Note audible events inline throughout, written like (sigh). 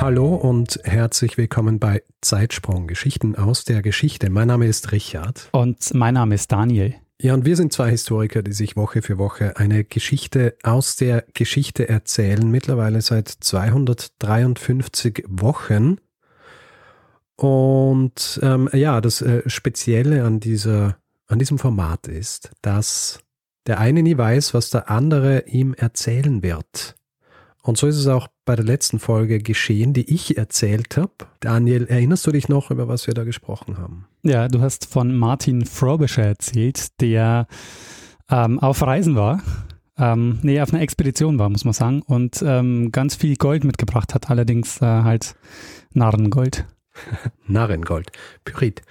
Hallo und herzlich willkommen bei Zeitsprung Geschichten aus der Geschichte. Mein Name ist Richard. Und mein Name ist Daniel. Ja, und wir sind zwei Historiker, die sich Woche für Woche eine Geschichte aus der Geschichte erzählen, mittlerweile seit 253 Wochen. Und ähm, ja, das äh, Spezielle an, dieser, an diesem Format ist, dass der eine nie weiß, was der andere ihm erzählen wird. Und so ist es auch bei der letzten Folge geschehen, die ich erzählt habe. Daniel, erinnerst du dich noch, über was wir da gesprochen haben? Ja, du hast von Martin Frobisher erzählt, der ähm, auf Reisen war. Ähm, nee, auf einer Expedition war, muss man sagen, und ähm, ganz viel Gold mitgebracht hat, allerdings äh, halt Narrengold. (laughs) Narrengold, Pyrit.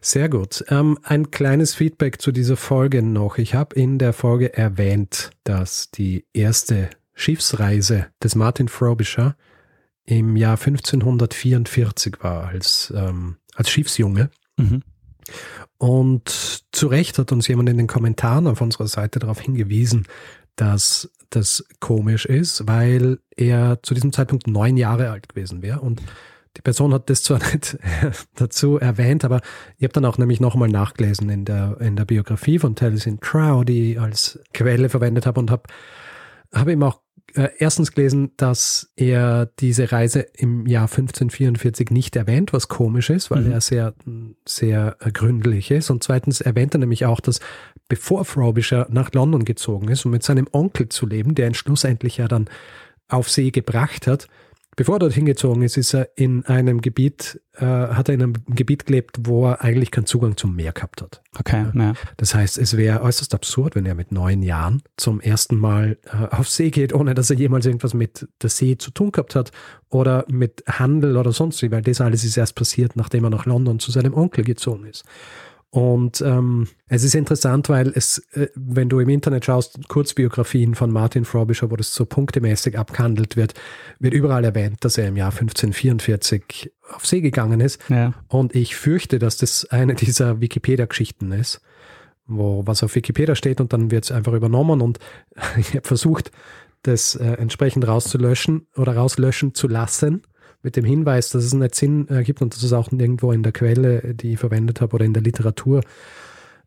Sehr gut. Ähm, ein kleines Feedback zu dieser Folge noch. Ich habe in der Folge erwähnt, dass die erste Schiffsreise des Martin Frobisher im Jahr 1544 war als, ähm, als Schiffsjunge. Mhm. Und zu Recht hat uns jemand in den Kommentaren auf unserer Seite darauf hingewiesen, dass das komisch ist, weil er zu diesem Zeitpunkt neun Jahre alt gewesen wäre. Und die Person hat das zwar (laughs) nicht dazu erwähnt, aber ich habe dann auch nämlich nochmal nachgelesen in der, in der Biografie von Taliesin Trow, die ich als Quelle verwendet habe und habe hab ihm auch äh, erstens gelesen, dass er diese Reise im Jahr 1544 nicht erwähnt, was komisch ist, weil mhm. er sehr, sehr äh, gründlich ist. Und zweitens erwähnt er nämlich auch, dass bevor Frobisher nach London gezogen ist, um mit seinem Onkel zu leben, der ihn schlussendlich ja dann auf See gebracht hat, Bevor er dorthin gezogen ist, ist er in einem Gebiet, äh, hat er in einem Gebiet gelebt, wo er eigentlich keinen Zugang zum Meer gehabt hat. Okay, ja. ja. Das heißt, es wäre äußerst absurd, wenn er mit neun Jahren zum ersten Mal äh, auf See geht, ohne dass er jemals irgendwas mit der See zu tun gehabt hat oder mit Handel oder sonst wie, weil das alles ist erst passiert, nachdem er nach London zu seinem Onkel gezogen ist. Und ähm, es ist interessant, weil es, äh, wenn du im Internet schaust, Kurzbiografien von Martin Frobisher, wo das so punktemäßig abgehandelt wird, wird überall erwähnt, dass er im Jahr 1544 auf See gegangen ist. Ja. Und ich fürchte, dass das eine dieser Wikipedia-Geschichten ist, wo was auf Wikipedia steht und dann wird es einfach übernommen und (laughs) ich habe versucht, das äh, entsprechend rauszulöschen oder rauslöschen zu lassen mit dem Hinweis, dass es nicht Sinn ergibt und dass es auch nirgendwo in der Quelle, die ich verwendet habe, oder in der Literatur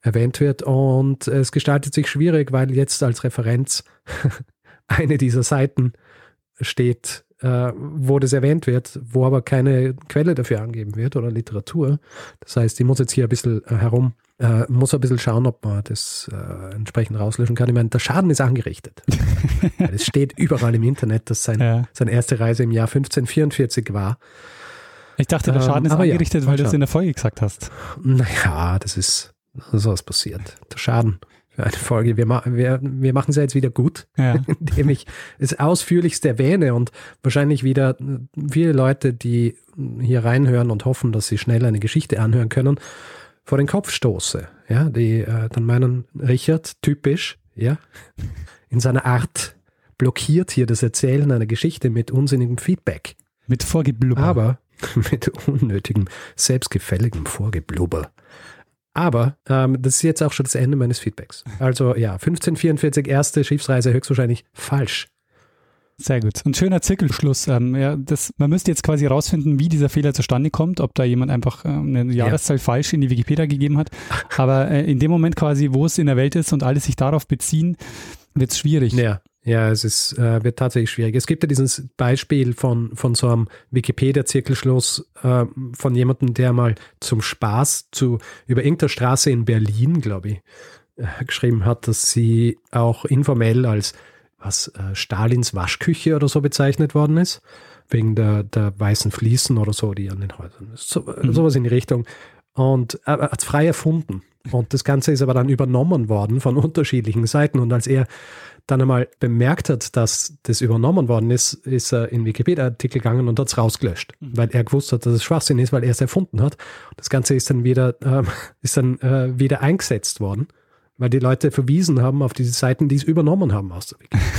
erwähnt wird. Und es gestaltet sich schwierig, weil jetzt als Referenz (laughs) eine dieser Seiten steht, wo das erwähnt wird, wo aber keine Quelle dafür angeben wird oder Literatur. Das heißt, ich muss jetzt hier ein bisschen äh, herum äh, muss ein bisschen schauen, ob man das äh, entsprechend rauslöschen kann. Ich meine, der Schaden ist angerichtet. (laughs) es steht überall im Internet, dass sein, ja. seine erste Reise im Jahr 1544 war. Ich dachte, der Schaden ähm, ist angerichtet, ja, weil du es in der Folge gesagt hast. Naja, das ist sowas passiert. Der Schaden für eine Folge. Wir, ma wir, wir machen es ja jetzt wieder gut, ja. (laughs) indem ich es ausführlichst erwähne und wahrscheinlich wieder viele Leute, die hier reinhören und hoffen, dass sie schnell eine Geschichte anhören können, vor den Kopf stoße. Ja, die äh, dann meinen, Richard, typisch, ja, in seiner Art blockiert hier das Erzählen einer Geschichte mit unsinnigem Feedback. Mit Vorgeblubber. Aber (laughs) mit unnötigem, selbstgefälligem Vorgeblubber. Aber ähm, das ist jetzt auch schon das Ende meines Feedbacks. Also ja, 1544 erste Schiffsreise höchstwahrscheinlich falsch. Sehr gut. Ein schöner Zirkelschluss. Ähm, ja, das, man müsste jetzt quasi rausfinden, wie dieser Fehler zustande kommt, ob da jemand einfach ähm, eine Jahreszahl ja. falsch in die Wikipedia gegeben hat. (laughs) Aber äh, in dem Moment quasi, wo es in der Welt ist und alle sich darauf beziehen, wird es schwierig. Ja. Ja, es ist, äh, wird tatsächlich schwierig. Es gibt ja dieses Beispiel von, von so einem Wikipedia-Zirkelschluss äh, von jemandem, der mal zum Spaß zu, über irgendeine Straße in Berlin, glaube ich, äh, geschrieben hat, dass sie auch informell als was äh, Stalins Waschküche oder so bezeichnet worden ist, wegen der, der weißen Fliesen oder so, die an den Häusern, so, mhm. sowas in die Richtung. Und er hat es frei erfunden. Und das Ganze ist aber dann übernommen worden von unterschiedlichen Seiten. Und als er dann einmal bemerkt hat, dass das übernommen worden ist, ist er in Wikipedia-Artikel gegangen und hat es rausgelöscht, mhm. weil er gewusst hat, dass es Schwachsinn ist, weil er es erfunden hat. Das Ganze ist dann wieder, ähm, (laughs) ist dann äh, wieder eingesetzt worden, weil die Leute verwiesen haben auf diese Seiten, die es übernommen haben aus der Wikipedia.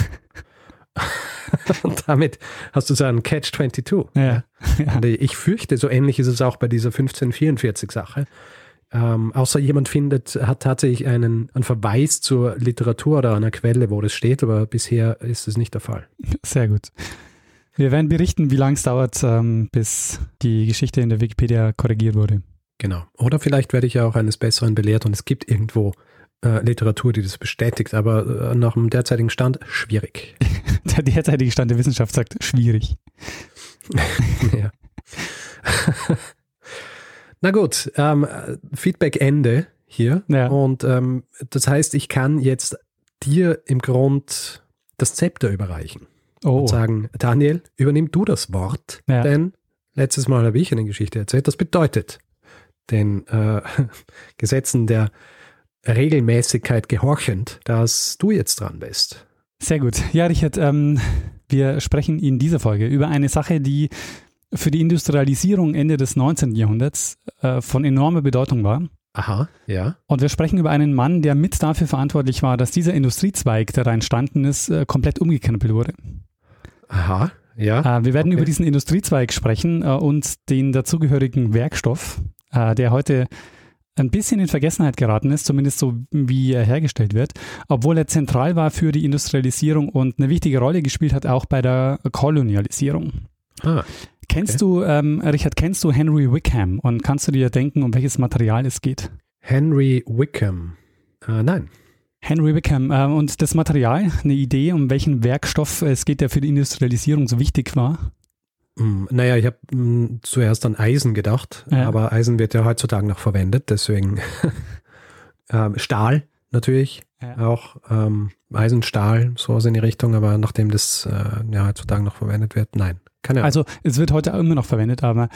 (laughs) (laughs) und damit hast du so einen Catch-22. Ja. ja. (laughs) Ich fürchte, so ähnlich ist es auch bei dieser 1544-Sache. Ähm, außer jemand findet, hat tatsächlich einen, einen Verweis zur Literatur oder einer Quelle, wo das steht, aber bisher ist es nicht der Fall. Sehr gut. Wir werden berichten, wie lange es dauert, ähm, bis die Geschichte in der Wikipedia korrigiert wurde. Genau. Oder vielleicht werde ich ja auch eines Besseren belehrt und es gibt irgendwo äh, Literatur, die das bestätigt, aber äh, nach dem derzeitigen Stand schwierig. (laughs) der derzeitige Stand der Wissenschaft sagt schwierig. (laughs) ja. Na gut, ähm, Feedback Ende hier. Ja. Und ähm, das heißt, ich kann jetzt dir im Grund das Zepter überreichen. Oh. Und sagen, Daniel, übernimm du das Wort, Ja. denn letztes Mal habe ich eine Geschichte erzählt. Das bedeutet, den äh, (laughs) Gesetzen der Regelmäßigkeit gehorchend, dass du jetzt dran bist. Sehr gut. Ja, Richard, ähm, wir sprechen in dieser Folge über eine Sache, die für die Industrialisierung Ende des 19. Jahrhunderts äh, von enormer Bedeutung war. Aha, ja. Und wir sprechen über einen Mann, der mit dafür verantwortlich war, dass dieser Industriezweig, der da entstanden ist, äh, komplett umgekrempelt wurde. Aha, ja. Äh, wir werden Okay. über diesen Industriezweig sprechen äh, und den dazugehörigen Werkstoff, äh, der heute ein bisschen in Vergessenheit geraten ist, zumindest so wie er hergestellt wird, obwohl er zentral war für die Industrialisierung und eine wichtige Rolle gespielt hat, auch bei der Kolonialisierung. Ah, Kennst du, ähm, Richard, kennst du Henry Wickham und kannst du dir denken, um welches Material es geht? Henry Wickham. Äh, nein. Henry Wickham äh, und das Material, eine Idee, um welchen Werkstoff es geht, der für die Industrialisierung so wichtig war? Hm, Naja, ich habe hm, zuerst an Eisen gedacht, Ja. aber Eisen wird ja heutzutage noch verwendet, deswegen (laughs) ähm, Stahl natürlich Ja. auch. Ähm, Eisen, Stahl, sowas in die Richtung, aber nachdem das äh, ja heutzutage noch verwendet wird, nein. Keine Ahnung. Also es wird heute immer noch verwendet, aber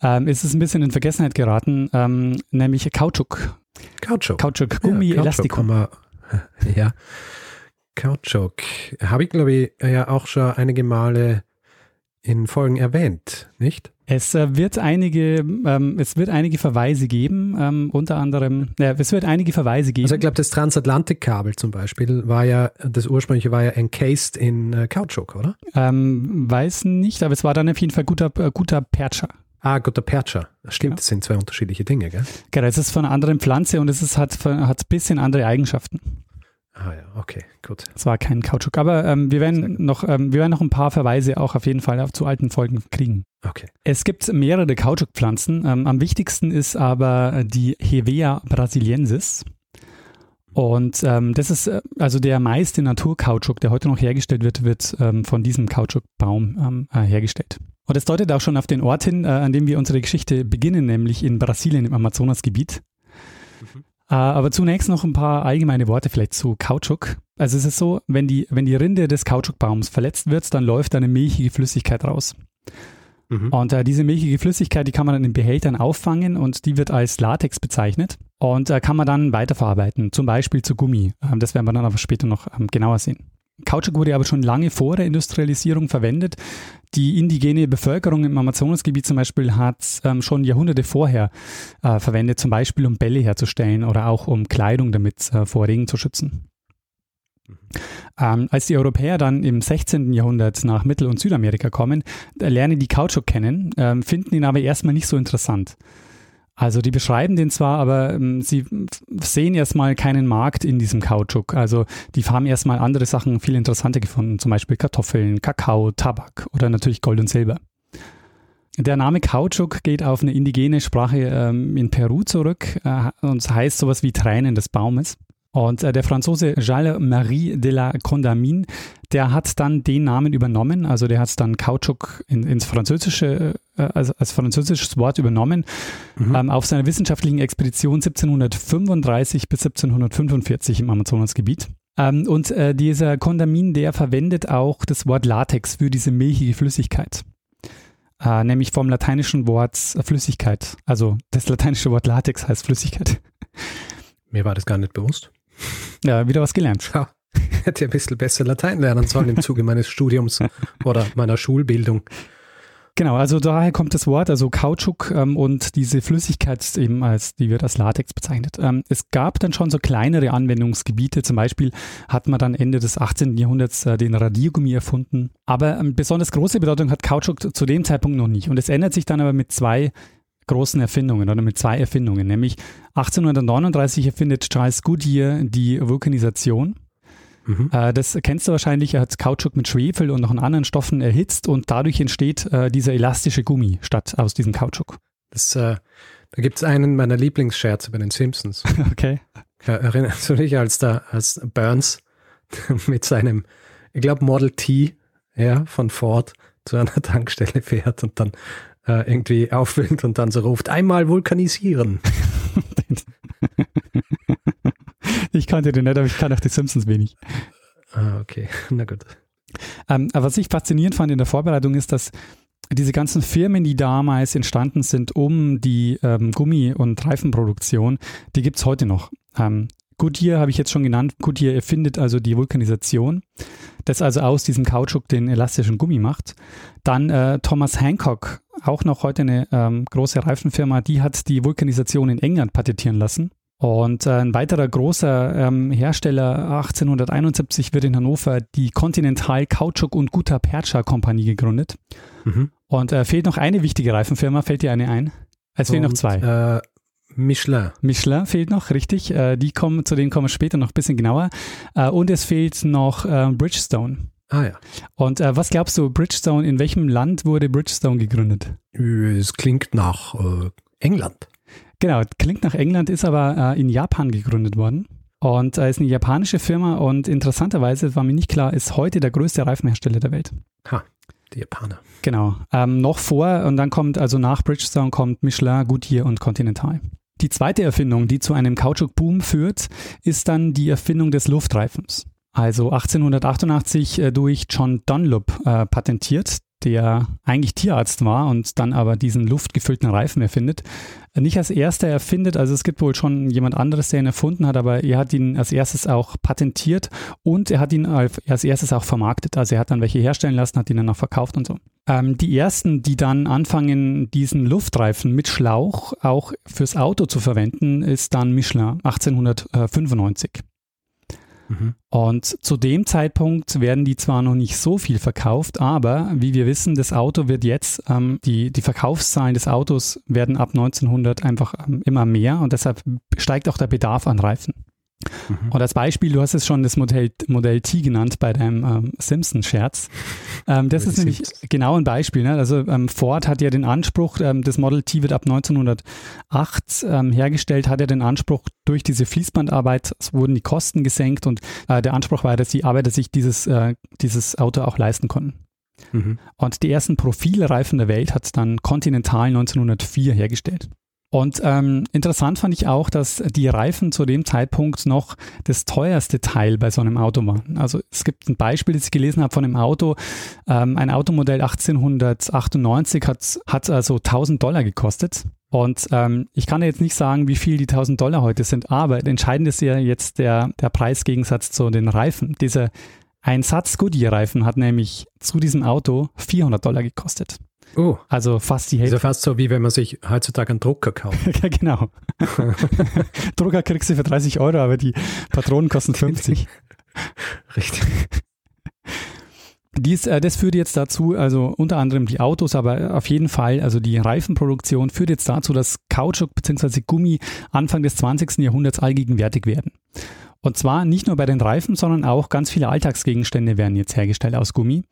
ähm, es ist ein bisschen in Vergessenheit geraten, ähm, nämlich Kautschuk. Kautschuk. Kautschuk, Ja, Gummi, Kautschuk Elastikum. (laughs) Ja. Kautschuk. Habe ich, glaube ich, ja auch schon einige Male in Folgen erwähnt, nicht? Es äh, wird einige, ähm, es wird einige Verweise geben, ähm, unter anderem, ja, es wird einige Verweise geben. Also ich glaube, das Transatlantikkabel zum Beispiel war ja, das ursprüngliche war ja encased in äh, Kautschuk, oder? ähm, weiß nicht, aber es war dann auf jeden Fall guter, äh, guter Percher. Ah, guter Percher. Stimmt, Ja. das sind zwei unterschiedliche Dinge, gell? Genau, es ist von einer anderen Pflanze und es ist, hat, hat ein bisschen andere Eigenschaften. Ah ja, okay, gut. Es war kein Kautschuk, aber ähm, wir, werden noch, ähm, wir werden noch ein paar Verweise auch auf jeden Fall auf, zu alten Folgen kriegen. Okay. Es gibt mehrere Kautschukpflanzen. Ähm, am wichtigsten ist aber die Hevea brasiliensis. Und ähm, das ist äh, also der meiste Naturkautschuk, der heute noch hergestellt wird, wird ähm, von diesem Kautschukbaum ähm, äh, hergestellt. Und das deutet auch schon auf den Ort hin, äh, an dem wir unsere Geschichte beginnen, nämlich in Brasilien im Amazonasgebiet. Äh, aber zunächst noch ein paar allgemeine Worte vielleicht zu Kautschuk. Also es ist so, wenn die, wenn die Rinde des Kautschukbaums verletzt wird, dann läuft eine milchige Flüssigkeit raus. Mhm. Und äh, diese milchige Flüssigkeit, die kann man dann in Behältern auffangen und die wird als Latex bezeichnet und äh, kann man dann weiterverarbeiten, zum Beispiel zu Gummi. Ähm, das werden wir dann aber später noch ähm, genauer sehen. Kautschuk wurde aber schon lange vor der Industrialisierung verwendet. Die indigene Bevölkerung im Amazonasgebiet zum Beispiel hat ähm, schon Jahrhunderte vorher äh, verwendet, zum Beispiel um Bälle herzustellen oder auch um Kleidung damit äh, vor Regen zu schützen. Ähm, als die Europäer dann im 16. Jahrhundert nach Mittel- und Südamerika kommen, da lernen die Kautschuk kennen, ähm, finden ihn aber erstmal nicht so interessant. Also die beschreiben den zwar, aber ähm, sie sehen erstmal keinen Markt in diesem Kautschuk. Also die haben erstmal andere Sachen viel interessanter gefunden, zum Beispiel Kartoffeln, Kakao, Tabak oder natürlich Gold und Silber. Der Name Kautschuk geht auf eine indigene Sprache ähm, in Peru zurück äh, und heißt sowas wie Tränen des Baumes. Und äh, der Franzose Charles-Marie de la Condamine, der hat dann den Namen übernommen, also der hat dann Kautschuk in, ins Französische, äh, als, als französisches Wort übernommen, Mhm. ähm, auf seiner wissenschaftlichen Expedition 1735 bis 1745 im Amazonasgebiet. Ähm, und äh, dieser Condamin, der verwendet auch das Wort Latex für diese milchige Flüssigkeit. Äh, nämlich vom lateinischen Wort Flüssigkeit. Also das lateinische Wort Latex heißt Flüssigkeit. Mir war das gar nicht bewusst. (laughs) Ja, wieder was gelernt. Ja. Ich (laughs) hätte ein bisschen besser Latein lernen sollen im Zuge meines Studiums oder meiner Schulbildung. Genau, also daher kommt das Wort, also Kautschuk ähm, und diese Flüssigkeit eben als, die wird als Latex bezeichnet. Ähm, es gab dann schon so kleinere Anwendungsgebiete, zum Beispiel hat man dann Ende des 18. Jahrhunderts äh, den Radiergummi erfunden. Aber ähm, besonders große Bedeutung hat Kautschuk zu dem Zeitpunkt noch nicht. Und es ändert sich dann aber mit zwei großen Erfindungen oder mit zwei Erfindungen, nämlich 1839 erfindet Charles Goodyear die Vulkanisation. Mhm. Äh, das kennst du wahrscheinlich, er hat Kautschuk mit Schwefel und noch anderen Stoffen erhitzt und dadurch entsteht äh, dieser elastische Gummi statt aus diesem Kautschuk. Das, äh, da gibt es einen meiner Lieblingsscherze bei den Simpsons. (laughs) okay. Erinnerst (laughs) du dich, als, da, als Burns (laughs) mit seinem, ich glaube, Model T ja, von Ford zu einer Tankstelle fährt und dann äh, irgendwie auffüllt und dann so ruft, einmal vulkanisieren. (laughs) ich kannte den nicht, aber ich kann auch die Simpsons wenig. Ah, okay, (laughs) na gut. Ähm, aber was ich faszinierend fand in der Vorbereitung ist, dass diese ganzen Firmen, die damals entstanden sind, um die ähm, Gummi- und Reifenproduktion, die gibt es heute noch. Ähm, Goodyear habe ich jetzt schon genannt. Goodyear erfindet also die Vulkanisation, das also aus diesem Kautschuk den elastischen Gummi macht. Dann äh, Thomas Hancock, auch noch heute eine ähm, große Reifenfirma, die hat die Vulkanisation in England patentieren lassen. Und äh, ein weiterer großer ähm, Hersteller 1871 wird in Hannover die Continental Kautschuk und Guta Percha Kompanie gegründet. Mhm. Und äh, fehlt noch eine wichtige Reifenfirma, fällt dir eine ein? Es fehlen noch zwei. Äh, Michelin. Michelin fehlt noch, richtig. Äh, die kommen, zu denen kommen wir später noch ein bisschen genauer. Äh, und es fehlt noch äh, Bridgestone. Ah ja. Und äh, was glaubst du, Bridgestone, in welchem Land wurde Bridgestone gegründet? Es klingt nach äh, England. Genau, klingt nach England, ist aber äh, in Japan gegründet worden. Und äh, ist eine japanische Firma und interessanterweise, war mir nicht klar, ist heute der größte Reifenhersteller der Welt. Ha, die Japaner. Genau. Ähm, noch vor und dann kommt, also nach Bridgestone kommt Michelin, Goodyear und Continental. Die zweite Erfindung, die zu einem Kautschuk-Boom führt, ist dann die Erfindung des Luftreifens. Also 1888 äh, durch John Dunlop äh, patentiert der eigentlich Tierarzt war und dann aber diesen luftgefüllten Reifen erfindet. Nicht als erster erfindet, also es gibt wohl schon jemand anderes, der ihn erfunden hat, aber er hat ihn als erstes auch patentiert und er hat ihn als erstes auch vermarktet. Also er hat dann welche herstellen lassen, hat ihn dann auch verkauft und so. Ähm, die ersten, die dann anfangen, diesen Luftreifen mit Schlauch auch fürs Auto zu verwenden, ist dann Michelin 1895. Mhm. Und zu dem Zeitpunkt werden die zwar noch nicht so viel verkauft, aber wie wir wissen, das Auto wird jetzt, ähm, die, die Verkaufszahlen des Autos werden ab 1900 einfach ähm, immer mehr und deshalb steigt auch der Bedarf an Reifen. Mhm. Und als Beispiel, du hast es schon das Modell, Modell T genannt bei deinem ähm, Simpson-Scherz. Ähm, das ist nämlich Simpsons. genau ein Beispiel. Ne? Also ähm, Ford hat ja den Anspruch, ähm, das Model T wird ab 1908 ähm, hergestellt, hat ja den Anspruch, durch diese Fließbandarbeit wurden die Kosten gesenkt und äh, der Anspruch war, dass die Arbeiter sich dieses, äh, dieses Auto auch leisten konnten. Mhm. Und die ersten Profilreifen der Welt hat dann Continental 1904 hergestellt. Und ähm, interessant fand ich auch, dass die Reifen zu dem Zeitpunkt noch das teuerste Teil bei so einem Auto waren. Also es gibt ein Beispiel, das ich gelesen habe von einem Auto. Ähm, ein Automodell 1898 hat, hat also 1000 Dollar gekostet. Und ähm, ich kann jetzt nicht sagen, wie viel die 1000 Dollar heute sind, aber entscheidend ist ja jetzt der, der Preisgegensatz zu den Reifen. Dieser ein Satz Goodyear-Reifen hat nämlich zu diesem Auto 400 Dollar gekostet. Oh. Also fast die Hälfte. Ist ja fast so, wie wenn man sich heutzutage einen Drucker kauft. (laughs) ja, genau. (laughs) Drucker kriegst du für 30 Euro, aber die Patronen kosten 50. (laughs) Richtig. Dies, äh, das führt jetzt dazu, also unter anderem die Autos, aber auf jeden Fall, also die Reifenproduktion führt jetzt dazu, dass Kautschuk bzw. Gummi Anfang des 20. Jahrhunderts allgegenwärtig werden. Und zwar nicht nur bei den Reifen, sondern auch ganz viele Alltagsgegenstände werden jetzt hergestellt aus Gummi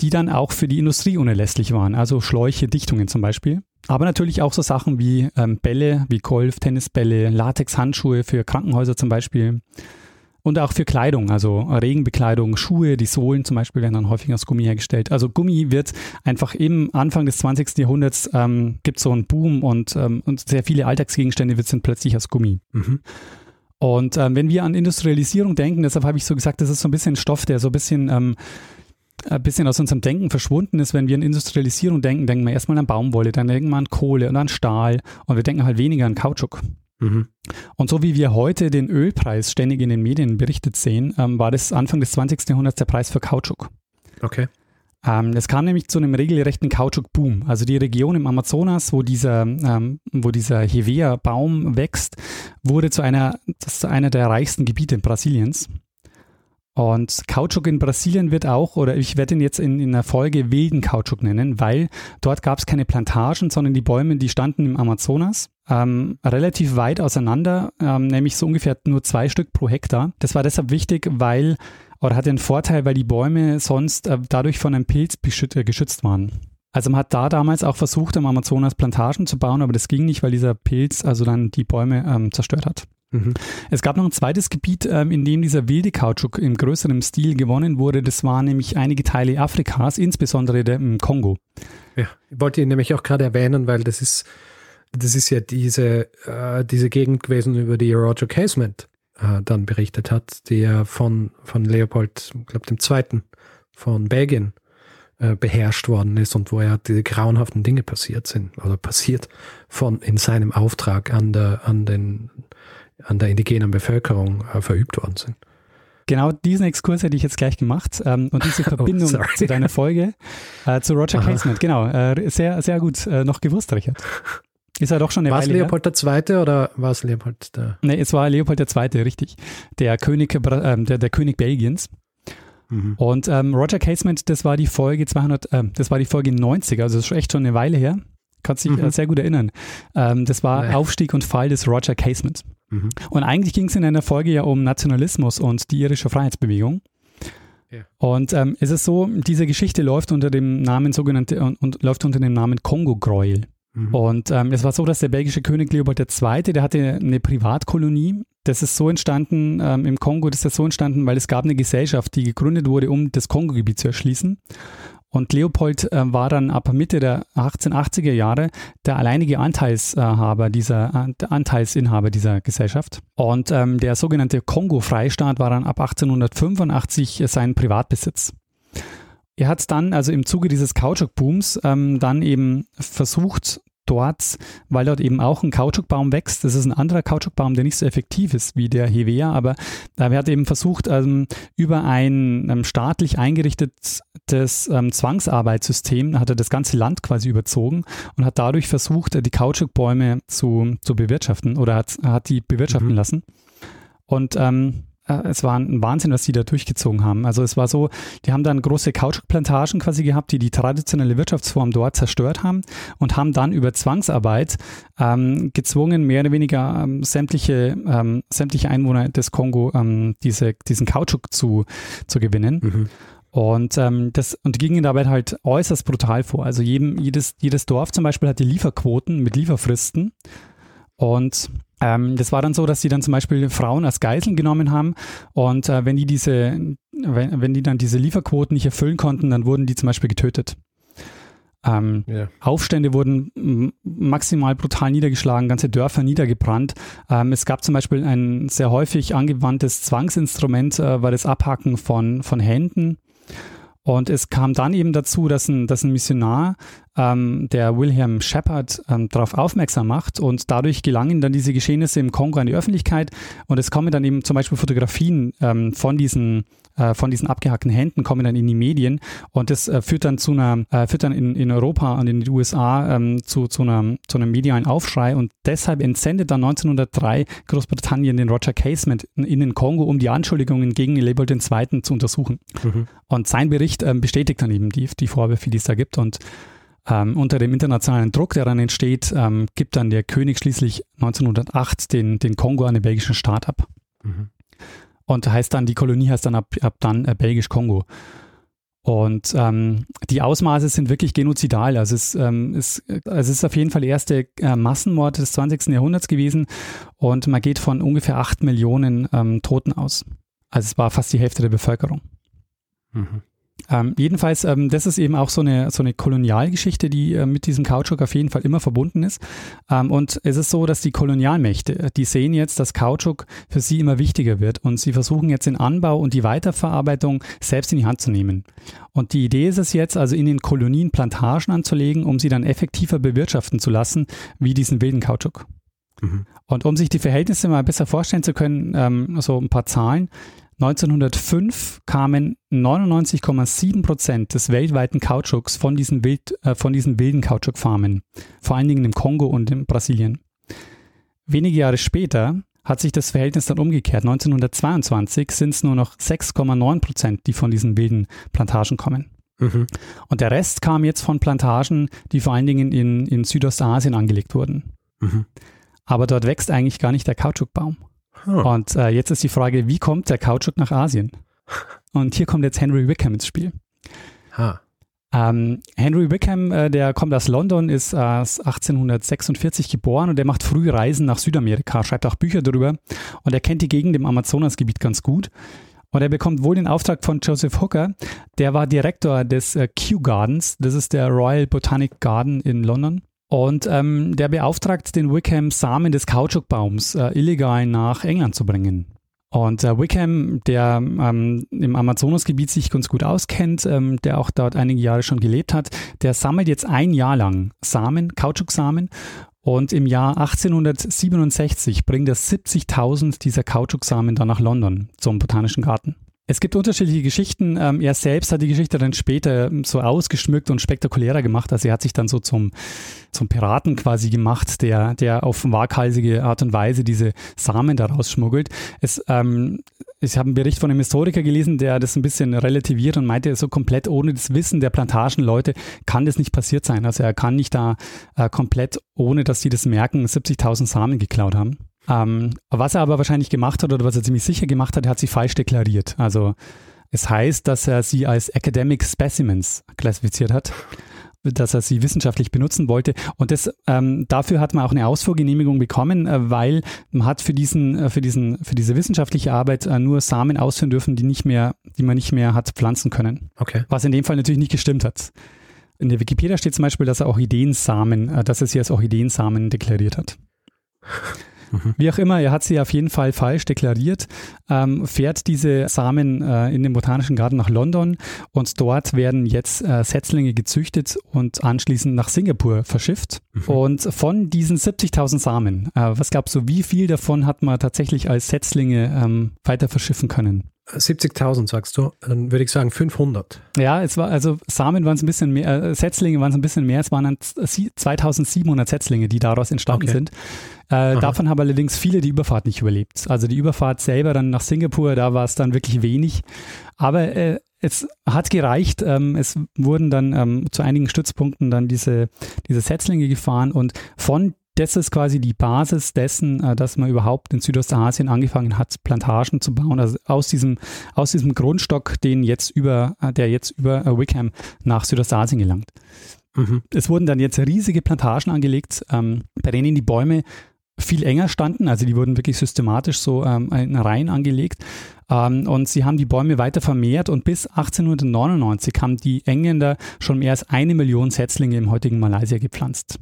die dann auch für die Industrie unerlässlich waren, also Schläuche, Dichtungen zum Beispiel. Aber natürlich auch so Sachen wie ähm, Bälle, wie Golf, Tennisbälle, Latex-Handschuhe für Krankenhäuser zum Beispiel. Und auch für Kleidung, also Regenbekleidung, Schuhe, die Sohlen zum Beispiel werden dann häufig aus Gummi hergestellt. Also Gummi wird einfach im Anfang des 20. Jahrhunderts ähm, gibt so einen Boom und, ähm, und sehr viele Alltagsgegenstände sind plötzlich aus Gummi. Mhm. Und ähm, wenn wir an Industrialisierung denken, deshalb habe ich so gesagt, das ist so ein bisschen Stoff, der so ein bisschen ähm, ein bisschen aus unserem Denken verschwunden ist, wenn wir an Industrialisierung denken, denken wir erstmal an Baumwolle, dann denken wir an Kohle und an Stahl und wir denken halt weniger an Kautschuk. Mhm. Und so wie wir heute den Ölpreis ständig in den Medien berichtet sehen, ähm, war das Anfang des 20. Jahrhunderts der Preis für Kautschuk. Okay. Ähm, es kam nämlich zu einem regelrechten Kautschuk-Boom. Also die Region im Amazonas, wo dieser, ähm, wo dieser Hevea-Baum wächst, wurde zu einer, ist einer der reichsten Gebiete Brasiliens. Und Kautschuk in Brasilien wird auch, oder ich werde ihn jetzt in, in der Folge wilden Kautschuk nennen, weil dort gab es keine Plantagen, sondern die Bäume, die standen im Amazonas ähm, relativ weit auseinander, ähm, nämlich so ungefähr nur zwei Stück pro Hektar. Das war deshalb wichtig, weil, oder hatte einen Vorteil, weil die Bäume sonst äh, dadurch von einem Pilz äh, geschützt waren. Also man hat da damals auch versucht, im Amazonas Plantagen zu bauen, aber das ging nicht, weil dieser Pilz also dann die Bäume ähm, zerstört hat. Mhm. Es gab noch ein zweites Gebiet, ähm, in dem dieser wilde Kautschuk im größeren Stil gewonnen wurde. Das waren nämlich einige Teile Afrikas, insbesondere der, im Kongo. Ja, ich wollte ihn nämlich auch gerade erwähnen, weil das ist, das ist ja diese, äh, diese Gegend gewesen, über die Roger Casement äh, dann berichtet hat, die ja von, von Leopold, glaube, dem Zweiten von Belgien äh, beherrscht worden ist und wo ja diese grauenhaften Dinge passiert sind oder passiert von in seinem Auftrag an der an den an der indigenen Bevölkerung äh, verübt worden sind. Genau diesen Exkurs hätte ich jetzt gleich gemacht ähm, und diese (laughs) oh, Verbindung oh, zu deiner Folge äh, zu Roger. Casement, genau, äh, sehr, sehr gut äh, noch gewusst, Richard. Ist ja doch schon eine War es Leopold II. oder war es Leopold der? Nee, es war Leopold II., richtig. Der König, äh, der, der König Belgiens. Mhm. Und ähm, Roger Casement, das war die Folge 200, äh, das war die Folge 90, also das ist echt schon eine Weile her. Kannst dich äh, mhm. sehr gut erinnern. Ähm, das war ja. Aufstieg und Fall des Roger Casement. Mhm. Und eigentlich ging es in einer Folge ja um Nationalismus und die irische Freiheitsbewegung. Ja. Und ähm, es ist so, diese Geschichte läuft unter dem Namen sogenannte und, und läuft unter dem Namen Kongo-Gräuel. Mhm. Und ähm, es war so, dass der belgische König Leopold II., der hatte eine Privatkolonie. Das ist so entstanden, ähm, im Kongo, das ist so entstanden, weil es gab eine Gesellschaft, die gegründet wurde, um das Kongo-Gebiet zu erschließen. Und Leopold äh, war dann ab Mitte der 1880er Jahre der alleinige Anteilshaber dieser, Anteilsinhaber dieser Gesellschaft. Und ähm, der sogenannte Kongo-Freistaat war dann ab 1885 sein Privatbesitz. Er hat dann also im Zuge dieses Kautschuk-Booms ähm, dann eben versucht, dort, weil dort eben auch ein Kautschukbaum wächst. Das ist ein anderer Kautschukbaum, der nicht so effektiv ist wie der Hevea, aber er hat eben versucht, ähm, über ein ähm, staatlich eingerichtetes ähm, Zwangsarbeitssystem, hat er das ganze Land quasi überzogen und hat dadurch versucht, die Kautschukbäume zu, zu bewirtschaften oder hat, hat die bewirtschaften mhm. lassen. Und ähm, äh, es war ein Wahnsinn, was die da durchgezogen haben. Also es war so, die haben dann große Kautschukplantagen quasi gehabt, die die traditionelle Wirtschaftsform dort zerstört haben und haben dann über Zwangsarbeit ähm, gezwungen, mehr oder weniger ähm, sämtliche, ähm, sämtliche Einwohner des Kongo ähm, diese, diesen Kautschuk zu, zu gewinnen. Mhm. Und ähm, das und gingen dabei halt äußerst brutal vor. Also jedem, jedes, jedes Dorf zum Beispiel hatte Lieferquoten mit Lieferfristen. Und ähm, das war dann so, dass sie dann zum Beispiel Frauen als Geiseln genommen haben und äh, wenn die diese, wenn, wenn die dann diese Lieferquoten nicht erfüllen konnten, dann wurden die zum Beispiel getötet. Ähm, yeah. Aufstände wurden maximal brutal niedergeschlagen, ganze Dörfer niedergebrannt. Ähm, es gab zum Beispiel ein sehr häufig angewandtes Zwangsinstrument, äh, war das Abhacken von, von Händen. Und es kam dann eben dazu, dass ein, dass ein Missionar, ähm, der William Shepard, ähm, darauf aufmerksam macht und dadurch gelangen dann diese Geschehnisse im Kongo an die Öffentlichkeit und es kommen dann eben zum Beispiel Fotografien ähm, von diesen äh, von diesen abgehackten Händen kommen dann in die Medien und das äh, führt dann zu einer, äh, führt dann in, in Europa und in den USA ähm, zu, zu, einer, zu einem medialen Aufschrei und deshalb entsendet dann 1903 Großbritannien den Roger Casement in den Kongo, um die Anschuldigungen gegen Leopold II. zu untersuchen. Mhm. Und sein Bericht ähm, bestätigt dann eben die, die Vorwürfe, die es da gibt und ähm, unter dem internationalen Druck, der dann entsteht, ähm, gibt dann der König schließlich 1908 den, den Kongo an den belgischen Staat ab. Mhm. Und heißt dann, die Kolonie heißt dann ab, ab dann äh, Belgisch-Kongo. Und ähm, die Ausmaße sind wirklich genozidal. Also es, ähm, es, also es ist auf jeden Fall der erste äh, Massenmord des 20. Jahrhunderts gewesen und man geht von ungefähr acht Millionen ähm, Toten aus. Also es war fast die Hälfte der Bevölkerung. Mhm. Ähm, jedenfalls, ähm, das ist eben auch so eine, so eine Kolonialgeschichte, die äh, mit diesem Kautschuk auf jeden Fall immer verbunden ist. Ähm, und es ist so, dass die Kolonialmächte, äh, die sehen jetzt, dass Kautschuk für sie immer wichtiger wird und sie versuchen jetzt den Anbau und die Weiterverarbeitung selbst in die Hand zu nehmen. Und die Idee ist es jetzt, also in den Kolonien Plantagen anzulegen, um sie dann effektiver bewirtschaften zu lassen, wie diesen wilden Kautschuk. Mhm. Und um sich die Verhältnisse mal besser vorstellen zu können, ähm, so ein paar Zahlen. 1905 kamen 99,7 Prozent des weltweiten Kautschuks von diesen, wild, äh, von diesen wilden Kautschukfarmen, vor allen Dingen im Kongo und in Brasilien. Wenige Jahre später hat sich das Verhältnis dann umgekehrt. 1922 sind es nur noch 6,9 Prozent, die von diesen wilden Plantagen kommen. Mhm. Und der Rest kam jetzt von Plantagen, die vor allen Dingen in, in Südostasien angelegt wurden. Mhm. Aber dort wächst eigentlich gar nicht der Kautschukbaum. Huh. Und äh, jetzt ist die Frage, wie kommt der Kautschuk nach Asien? (laughs) Und hier kommt jetzt Henry Wickham ins Spiel. Huh. Ähm, Henry Wickham, äh, der kommt aus London, ist äh, 1846 geboren und der macht früh Reisen nach Südamerika, schreibt auch Bücher darüber und er kennt die Gegend im Amazonasgebiet ganz gut. Und er bekommt wohl den Auftrag von Joseph Hooker, der war Direktor des äh, Kew Gardens, das ist der Royal Botanic Garden in London. Und ähm, der beauftragt den Wickham, Samen des Kautschukbaums äh, illegal nach England zu bringen. Und äh, Wickham, der ähm, im Amazonasgebiet sich ganz gut auskennt, ähm, der auch dort einige Jahre schon gelebt hat, der sammelt jetzt ein Jahr lang Samen, Kautschuksamen. Und im Jahr 1867 bringt er 70.000 dieser Kautschuksamen dann nach London zum Botanischen Garten. Es gibt unterschiedliche Geschichten. Ähm, er selbst hat die Geschichte dann später ähm, so ausgeschmückt und spektakulärer gemacht. Also er hat sich dann so zum, zum Piraten quasi gemacht, der, der auf waghalsige Art und Weise diese Samen daraus schmuggelt. Es, ähm, ich habe einen Bericht von einem Historiker gelesen, der das ein bisschen relativiert und meinte, so komplett ohne das Wissen der Plantagenleute kann das nicht passiert sein. Also er kann nicht da äh, komplett, ohne dass sie das merken, 70.000 Samen geklaut haben. Ähm, was er aber wahrscheinlich gemacht hat oder was er ziemlich sicher gemacht hat, er hat sie falsch deklariert. Also es heißt, dass er sie als Academic Specimens klassifiziert hat, dass er sie wissenschaftlich benutzen wollte. Und das, ähm, dafür hat man auch eine Ausfuhrgenehmigung bekommen, äh, weil man hat für diesen, äh, für diesen, für diese wissenschaftliche Arbeit äh, nur Samen ausführen dürfen, die nicht mehr, die man nicht mehr hat pflanzen können. Okay. Was in dem Fall natürlich nicht gestimmt hat. In der Wikipedia steht zum Beispiel, dass er Orchideensamen, äh, dass er sie als Orchideensamen deklariert hat. Mhm. Wie auch immer, er hat sie auf jeden Fall falsch deklariert, ähm, fährt diese Samen äh, in den Botanischen Garten nach London und dort werden jetzt äh, Setzlinge gezüchtet und anschließend nach Singapur verschifft. Mhm. Und von diesen 70.000 Samen, äh, was glaubst du, wie viel davon hat man tatsächlich als Setzlinge ähm, weiter verschiffen können? 70.000 sagst du, dann würde ich sagen 500. Ja, es war also Samen waren es ein bisschen mehr, äh, Setzlinge waren es ein bisschen mehr, es waren dann 2700 Setzlinge, die daraus entstanden okay. sind. Äh, davon haben allerdings viele die Überfahrt nicht überlebt. Also die Überfahrt selber dann nach Singapur, da war es dann wirklich wenig. Aber äh, es hat gereicht. Ähm, es wurden dann ähm, zu einigen Stützpunkten dann diese, diese Setzlinge gefahren und von das ist quasi die Basis dessen, äh, dass man überhaupt in Südostasien angefangen hat, Plantagen zu bauen. Also aus diesem, aus diesem Grundstock, den jetzt über, äh, der jetzt über äh, Wickham nach Südostasien gelangt. Mhm. Es wurden dann jetzt riesige Plantagen angelegt, ähm, bei denen die Bäume viel enger standen, also die wurden wirklich systematisch so ähm, in Reihen angelegt ähm, und sie haben die Bäume weiter vermehrt und bis 1899 haben die Engländer schon mehr als eine Million Setzlinge im heutigen Malaysia gepflanzt.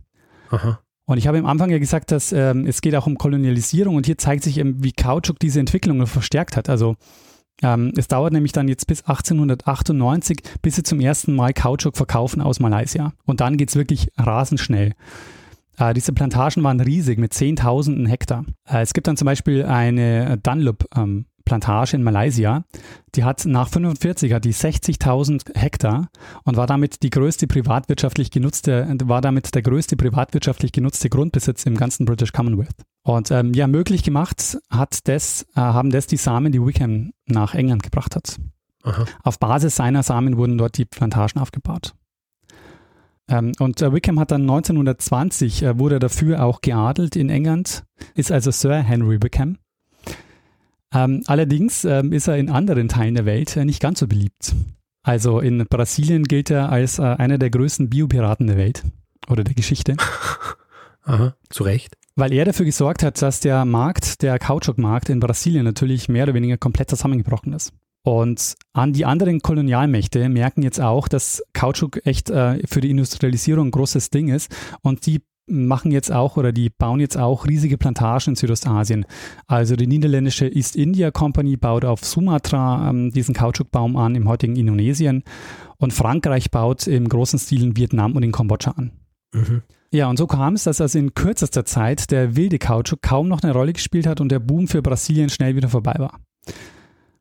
Aha. Und ich habe am Anfang ja gesagt, dass ähm, es geht auch um Kolonialisierung und hier zeigt sich eben, wie Kautschuk diese Entwicklung verstärkt hat. Also ähm, es dauert nämlich dann jetzt bis 1898, bis sie zum ersten Mal Kautschuk verkaufen aus Malaysia. Und dann geht es wirklich rasend schnell. Äh, diese Plantagen waren riesig mit Zehntausenden Hektar. Äh, es gibt dann zum Beispiel eine Dunlop ähm, Plantage in Malaysia. Die hat nach 45 hat die 60.000 Hektar und war damit die größte privatwirtschaftlich genutzte, war damit der größte privatwirtschaftlich genutzte Grundbesitz im ganzen British Commonwealth. Und ähm, ja, möglich gemacht hat das, äh, haben das die Samen, die Wickham nach England gebracht hat. Aha. Auf Basis seiner Samen wurden dort die Plantagen aufgebaut. Ähm, und äh, Wickham hat dann 1920, äh, wurde dafür auch geadelt in England, ist also Sir Henry Wickham ähm, allerdings ähm, ist er in anderen Teilen der Welt äh, nicht ganz so beliebt. Also in Brasilien gilt er als äh, einer der größten Biopiraten der Welt oder der Geschichte. (laughs) Aha, zu Recht. Weil er dafür gesorgt hat, dass der Markt, der Kautschukmarkt in Brasilien natürlich mehr oder weniger komplett zusammengebrochen ist. Und an die anderen Kolonialmächte merken jetzt auch, dass Kautschuk echt äh, für die Industrialisierung ein großes Ding ist und die machen jetzt auch oder die bauen jetzt auch riesige Plantagen in Südostasien. Also die niederländische East India Company baut auf Sumatra ähm, diesen Kautschukbaum an, im heutigen Indonesien. Und Frankreich baut im großen Stil in Vietnam und in Kambodscha an. Mhm. Ja, und so kam es, dass also in kürzester Zeit der wilde Kautschuk kaum noch eine Rolle gespielt hat und der Boom für Brasilien schnell wieder vorbei war.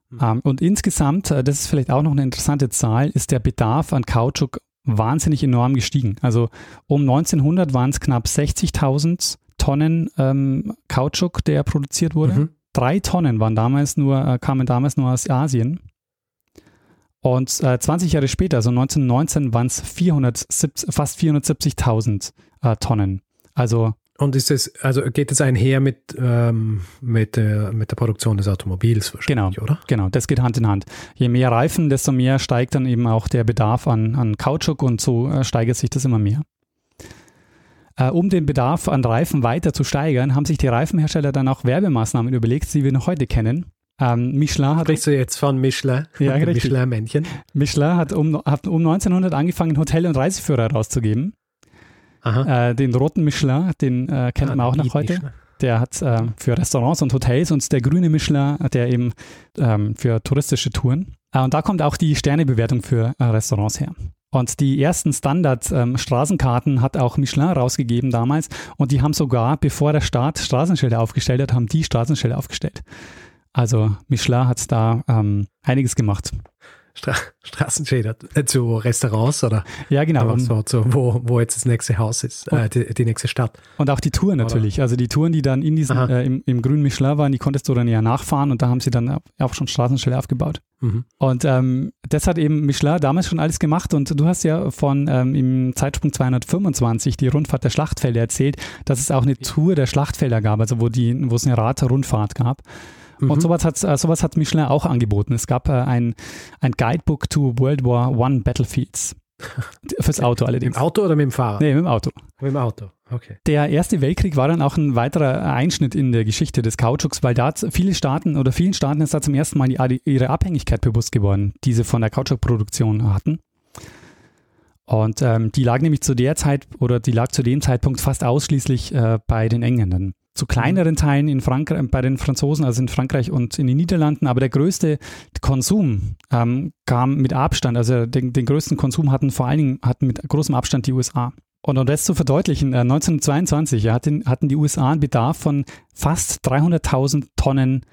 Mhm. Um, und insgesamt, äh, das ist vielleicht auch noch eine interessante Zahl, ist der Bedarf an Kautschuk wahnsinnig enorm gestiegen. Also um 1900 waren es knapp 60.000 Tonnen ähm, Kautschuk, der produziert wurde. Mhm. Drei Tonnen waren damals nur, äh, kamen damals nur aus Asien. Und äh, 20 Jahre später, also 1919, waren es fast 470.000 äh, Tonnen. Also und ist es, also geht es einher mit, ähm, mit, äh, mit der Produktion des Automobils wahrscheinlich, genau, oder? Genau, das geht Hand in Hand. Je mehr Reifen, desto mehr steigt dann eben auch der Bedarf an, an Kautschuk und so äh, steigert sich das immer mehr. Äh, um den Bedarf an Reifen weiter zu steigern, haben sich die Reifenhersteller dann auch Werbemaßnahmen überlegt, die wir noch heute kennen. Ähm, Michelin hat. Sprichst du jetzt von Michelin? Ja, (laughs) Michelin-Männchen. Michelin hat um, hat um 1900 angefangen, Hotel- und Reiseführer herauszugeben. Äh, den roten Michelin, den äh, kennt ah, man auch noch heute. Michelin. Der hat äh, für Restaurants und Hotels und der grüne Michelin, der eben ähm, für touristische Touren. Äh, und da kommt auch die Sternebewertung für äh, Restaurants her. Und die ersten Standard-Straßenkarten ähm, hat auch Michelin rausgegeben damals. Und die haben sogar, bevor der Staat Straßenschilder aufgestellt hat, haben die Straßenschilder aufgestellt. Also Michelin hat da ähm, einiges gemacht. Stra Straßenschilder äh, zu Restaurants oder? Ja, genau. So, so, wo, wo jetzt das nächste Haus ist, äh, die, die, nächste Stadt. Und auch die Touren natürlich. Oder? Also die Touren, die dann in diesem, äh, im, im grünen Michelin waren, die konntest du dann ja nachfahren und da haben sie dann auch schon Straßenschilder aufgebaut. Mhm. Und ähm, das hat eben Michelin damals schon alles gemacht und du hast ja von ähm, im Zeitsprung 225 die Rundfahrt der Schlachtfelder erzählt, dass es auch eine Tour der Schlachtfelder gab, also wo, die, wo es eine Radrundfahrt gab. Mhm. Und sowas hat, äh, sowas hat Michelin auch angeboten. Es gab äh, ein, ein Guidebook to World War One Battlefields. Fürs Auto allerdings. Im Auto oder mit dem Fahrrad? Nee, mit dem Auto. Mit dem Auto, okay. Der Erste Weltkrieg war dann auch ein weiterer Einschnitt in der Geschichte des Kautschuks, weil da viele Staaten oder vielen Staaten ist da zum ersten Mal die, ihre Abhängigkeit bewusst geworden, die sie von der Kautschukproduktion hatten. Und ähm, die lag nämlich zu der Zeit oder die lag zu dem Zeitpunkt fast ausschließlich äh, bei den Engländern zu kleineren Teilen in Frankreich, bei den Franzosen, also in Frankreich und in den Niederlanden, aber der größte Konsum ähm, kam mit Abstand, also den, den, größten Konsum hatten vor allen Dingen hatten mit großem Abstand die USA. Und um das zu verdeutlichen, äh, 1922 ja, hatten, hatten die USA einen Bedarf von fast 300.000 Tonnen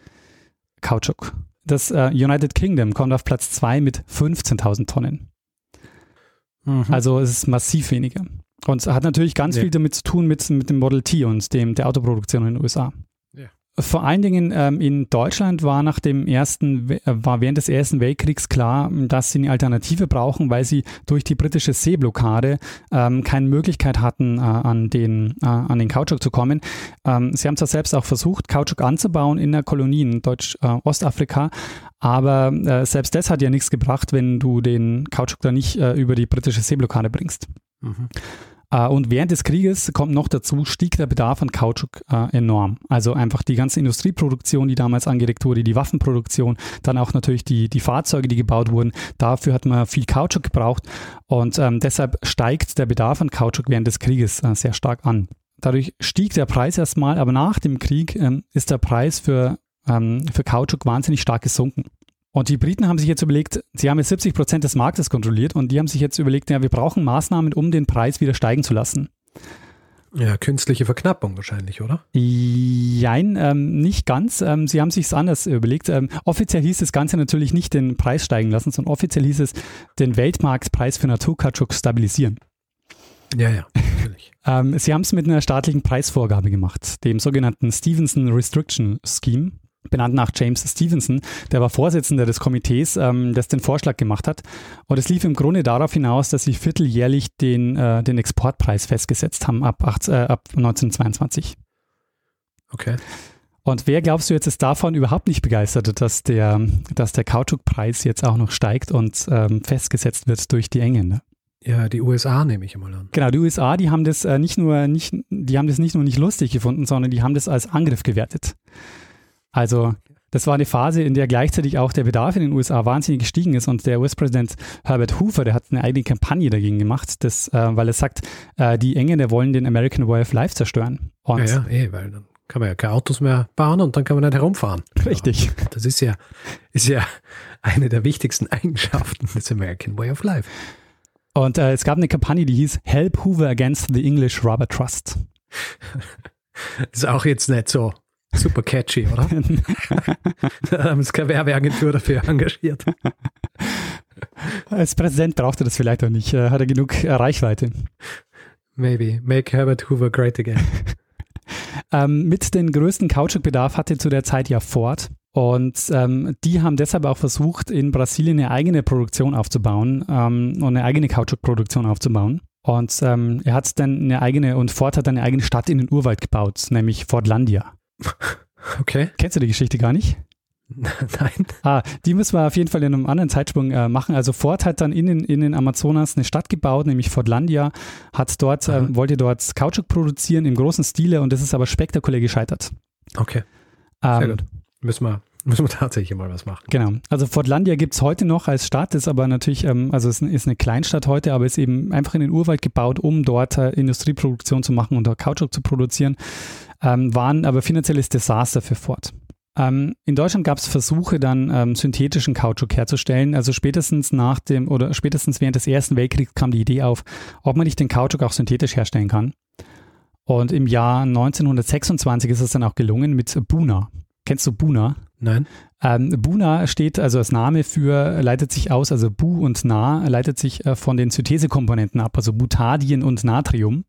Kautschuk. Das äh, United Kingdom kommt auf Platz 2 mit 15.000 Tonnen. Mhm. Also es ist massiv weniger. Und es hat natürlich ganz ja. viel damit zu tun mit, mit dem Model T und dem, der Autoproduktion in den USA. Ja. Vor allen Dingen ähm, in Deutschland war nach dem ersten, äh, war während des Ersten Weltkriegs klar, dass sie eine Alternative brauchen, weil sie durch die britische Seeblockade ähm, keine Möglichkeit hatten, äh, an, den, äh, an den Kautschuk zu kommen. Ähm, sie haben zwar selbst auch versucht, Kautschuk anzubauen in der Kolonie in Deutsch-Ostafrika, äh, aber äh, selbst das hat ja nichts gebracht, wenn du den Kautschuk da nicht über die britische Seeblockade bringst. Mhm. Uh, und während des Krieges kommt noch dazu, stieg der Bedarf an Kautschuk uh, enorm. Also einfach die ganze Industrieproduktion, die damals angeregt wurde, die Waffenproduktion, dann auch natürlich die, die Fahrzeuge, die gebaut wurden. Dafür hat man viel Kautschuk gebraucht und ähm, deshalb steigt der Bedarf an Kautschuk während des Krieges äh, sehr stark an. Dadurch stieg der Preis erstmal, aber nach dem Krieg ähm, ist der Preis für, ähm, für Kautschuk wahnsinnig stark gesunken. Und die Briten haben sich jetzt überlegt, sie haben jetzt 70 Prozent des Marktes kontrolliert und die haben sich jetzt überlegt, ja, wir brauchen Maßnahmen, um den Preis wieder steigen zu lassen. Ja, künstliche Verknappung wahrscheinlich, oder? Nein, ähm, nicht ganz. Ähm, sie haben sich es anders überlegt. Ähm, offiziell hieß das Ganze natürlich nicht den Preis steigen lassen, sondern offiziell hieß es den Weltmarktpreis für Naturkautschuk stabilisieren. Ja, ja, natürlich. (laughs) ähm, sie haben es mit einer staatlichen Preisvorgabe gemacht, dem sogenannten Stevenson Restriction Scheme benannt nach James Stevenson, der war Vorsitzender des Komitees, ähm, das den Vorschlag gemacht hat. Und es lief im Grunde darauf hinaus, dass sie vierteljährlich den, äh, den Exportpreis festgesetzt haben ab, 18, äh, ab 1922. Okay. Und wer glaubst du jetzt ist davon überhaupt nicht begeistert, dass der, dass der Kautschukpreis jetzt auch noch steigt und ähm, festgesetzt wird durch die Engländer? Ja, die USA nehme ich mal an. Genau, die USA, die haben das äh, nicht nur nicht, die haben das nicht nur nicht lustig gefunden, sondern die haben das als Angriff gewertet. Also das war eine Phase, in der gleichzeitig auch der Bedarf in den USA wahnsinnig gestiegen ist und der US-Präsident Herbert Hoover, der hat eine eigene Kampagne dagegen gemacht, das, äh, weil er sagt, äh, die Engländer wollen den American Way of Life zerstören. Und ja, ja, eh, weil dann kann man ja keine Autos mehr bauen und dann kann man nicht herumfahren. Richtig. Ja, das ist ja, ist ja eine der wichtigsten (laughs) Eigenschaften des American Way of Life. Und äh, es gab eine Kampagne, die hieß Help Hoover Against the English Rubber Trust. (laughs) Ist auch jetzt nicht so super catchy, oder? (laughs) da haben sie keine Werbeagentur dafür engagiert. Als Präsident brauchte das vielleicht auch nicht. Hat er genug Reichweite? Maybe. Make Herbert Hoover great again. (laughs) ähm, mit den größten Kautschukbedarf hatte zu der Zeit ja Ford. Und ähm, die haben deshalb auch versucht, in Brasilien eine eigene Produktion aufzubauen ähm, und eine eigene Kautschukproduktion aufzubauen. Und ähm, er hat dann eine eigene, und Ford hat dann eine eigene Stadt in den Urwald gebaut, nämlich Fordlandia. (laughs) Okay. Kennst du die Geschichte gar nicht? (laughs) Nein. Ah, die müssen wir auf jeden Fall in einem anderen Zeitsprung äh, machen. Also Ford hat dann in den, in den Amazonas eine Stadt gebaut, nämlich Fordlandia, hat dort, äh, wollte dort Kautschuk produzieren im großen Stile und das ist aber spektakulär gescheitert. Okay. Sehr ähm, gut. Müssen wir, müssen wir tatsächlich mal was machen. Genau. Also Fordlandia gibt es heute noch als Stadt, ist aber natürlich, ähm, also es ist eine Kleinstadt heute, aber ist eben einfach in den Urwald gebaut, um dort äh, Industrieproduktion zu machen und dort Kautschuk zu produzieren. Ähm, waren aber finanzielles Desaster für Ford. Ähm, in Deutschland gab es Versuche, dann ähm, synthetischen Kautschuk herzustellen. Also spätestens nach dem oder spätestens während des Ersten Weltkriegs kam die Idee auf, ob man nicht den Kautschuk auch synthetisch herstellen kann. Und im Jahr 1926 ist es dann auch gelungen mit Buna. Kennst du Buna? Nein. Ähm, Buna steht also als Name für, leitet sich aus, also Bu und Na, leitet sich äh, von den Synthesekomponenten ab, also Butadien und Natrium.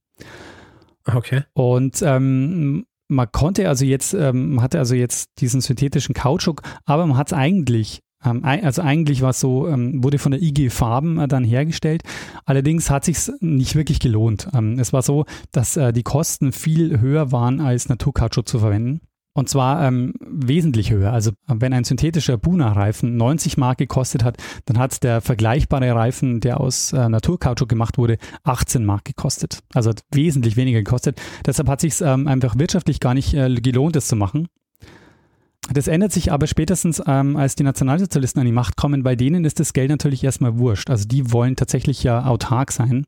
Okay. Und ähm, man konnte also jetzt, ähm, man hatte also jetzt diesen synthetischen Kautschuk, aber man hat es eigentlich ähm, also eigentlich war es so, ähm, wurde von der IG Farben äh, dann hergestellt. Allerdings hat sich nicht wirklich gelohnt. Ähm, es war so, dass äh, die Kosten viel höher waren, als Naturkautschuk zu verwenden. Und zwar ähm, wesentlich höher. Also wenn ein synthetischer Buna-Reifen 90 Mark gekostet hat, dann hat der vergleichbare Reifen, der aus äh, Naturkautschuk gemacht wurde, 18 Mark gekostet. Also hat wesentlich weniger gekostet. Deshalb hat sich ähm, einfach wirtschaftlich gar nicht äh, gelohnt, das zu machen. Das ändert sich aber spätestens, ähm, als die Nationalsozialisten an die Macht kommen. Bei denen ist das Geld natürlich erstmal wurscht. Also die wollen tatsächlich ja autark sein.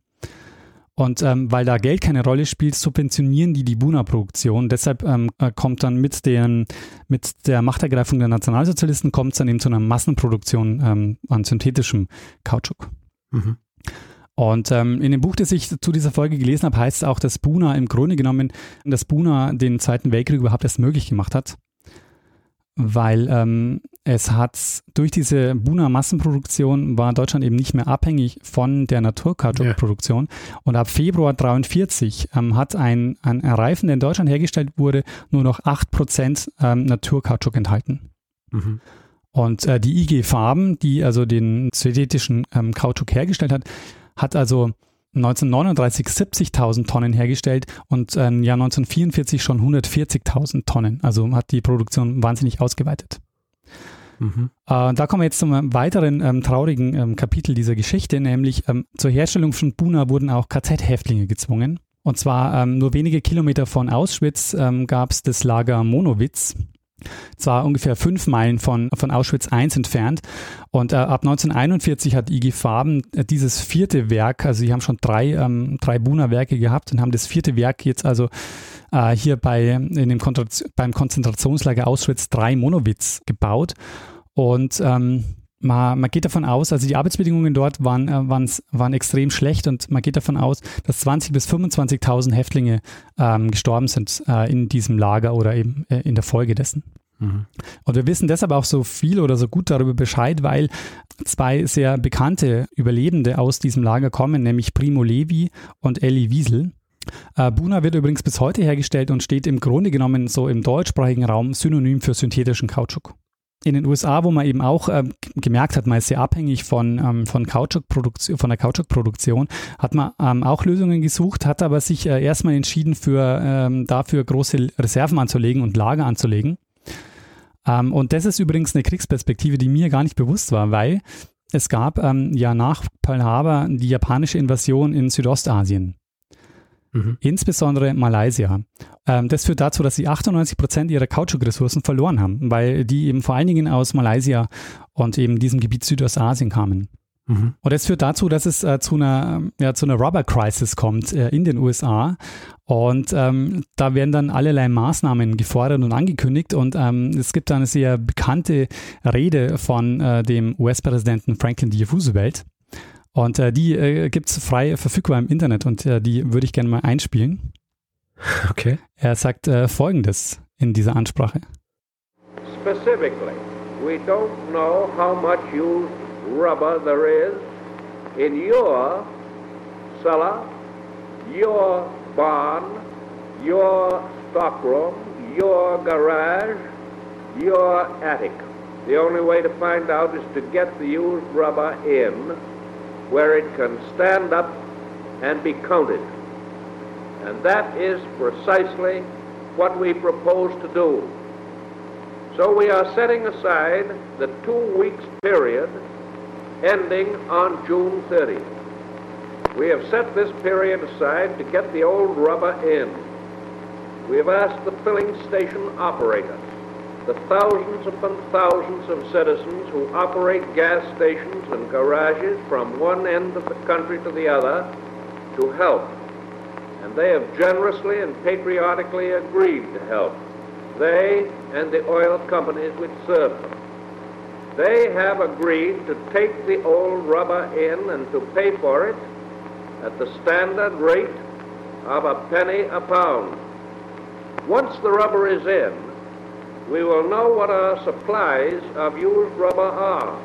Und ähm, weil da Geld keine Rolle spielt, subventionieren die die Buna-Produktion. Deshalb ähm, äh, kommt dann mit, den, mit der Machtergreifung der Nationalsozialisten kommt es dann eben zu einer Massenproduktion ähm, an synthetischem Kautschuk. Mhm. Und ähm, in dem Buch, das ich zu dieser Folge gelesen habe, heißt es auch, dass Buna im Grunde genommen, dass Buna den Zweiten Weltkrieg überhaupt erst möglich gemacht hat weil ähm, es hat durch diese Buna-Massenproduktion war Deutschland eben nicht mehr abhängig von der Naturkautschukproduktion. Ja. Und ab Februar 43 ähm, hat ein, ein Reifen, der in Deutschland hergestellt wurde, nur noch 8% ähm, Naturkautschuk enthalten. Mhm. Und äh, die IG Farben, die also den synthetischen ähm, Kautschuk hergestellt hat, hat also 1939 70.000 Tonnen hergestellt und im ähm, Jahr 1944 schon 140.000 Tonnen. Also hat die Produktion wahnsinnig ausgeweitet. Mhm. Äh, da kommen wir jetzt zum weiteren ähm, traurigen ähm, Kapitel dieser Geschichte, nämlich ähm, zur Herstellung von Buna wurden auch KZ-Häftlinge gezwungen. Und zwar ähm, nur wenige Kilometer von Auschwitz ähm, gab es das Lager Monowitz zwar ungefähr fünf Meilen von, von Auschwitz I entfernt. Und äh, ab 1941 hat IG Farben äh, dieses vierte Werk, also sie haben schon drei, ähm, drei Buna-Werke gehabt und haben das vierte Werk jetzt also äh, hier bei, in dem beim Konzentrationslager Auschwitz III Monowitz gebaut. Und ähm, man, man, geht davon aus, also die Arbeitsbedingungen dort waren, äh, waren extrem schlecht und man geht davon aus, dass 20.000 bis 25.000 Häftlinge ähm, gestorben sind äh, in diesem Lager oder eben äh, in der Folge dessen. Mhm. Und wir wissen deshalb auch so viel oder so gut darüber Bescheid, weil zwei sehr bekannte Überlebende aus diesem Lager kommen, nämlich Primo Levi und Ellie Wiesel. Äh, Buna wird übrigens bis heute hergestellt und steht im Grunde genommen so im deutschsprachigen Raum synonym für synthetischen Kautschuk in den USA, wo man eben auch ähm, gemerkt hat, man ist sehr abhängig von, ähm, von, von der Kautschukproduktion, hat man ähm, auch Lösungen gesucht, hat aber sich äh, erstmal entschieden, für, ähm, dafür große Reserven anzulegen und Lager anzulegen. Ähm, und das ist übrigens eine Kriegsperspektive, die mir gar nicht bewusst war, weil es gab ähm, ja nach Pearl Harbor die japanische Invasion in Südostasien. Mhm. Insbesondere Malaysia. Ähm, das führt dazu, dass sie 98 Prozent ihrer Kautschukressourcen verloren haben, weil die eben vor allen Dingen aus Malaysia und eben diesem Gebiet Südostasien kamen. Mhm. Und das führt dazu, dass es äh, zu einer, ja, zu einer Rubber Crisis kommt äh, in den USA. Und ähm, da werden dann allerlei Maßnahmen gefordert und angekündigt. Und ähm, es gibt eine sehr bekannte Rede von äh, dem US-Präsidenten Franklin D. Roosevelt. Und äh, die äh, gibt es frei verfügbar im Internet und äh, die würde ich gerne mal einspielen. Okay. Er sagt äh, folgendes in dieser Ansprache. Specifically, we don't know how much used rubber there is in your cellar, your barn, your stockroom, your garage, your attic. The only way to find out is to get the used rubber in where it can stand up and be counted. And that is precisely what we propose to do. So we are setting aside the two weeks period ending on June 30th. We have set this period aside to get the old rubber in. We have asked the filling station operator, the thousands upon thousands of citizens who operate gas stations and garages from one end of the country to the other, to help. And they have generously and patriotically agreed to help. They and the oil companies which serve them. They have agreed to take the old rubber in and to pay for it at the standard rate of a penny a pound. Once the rubber is in, we will know what our supplies of used rubber are,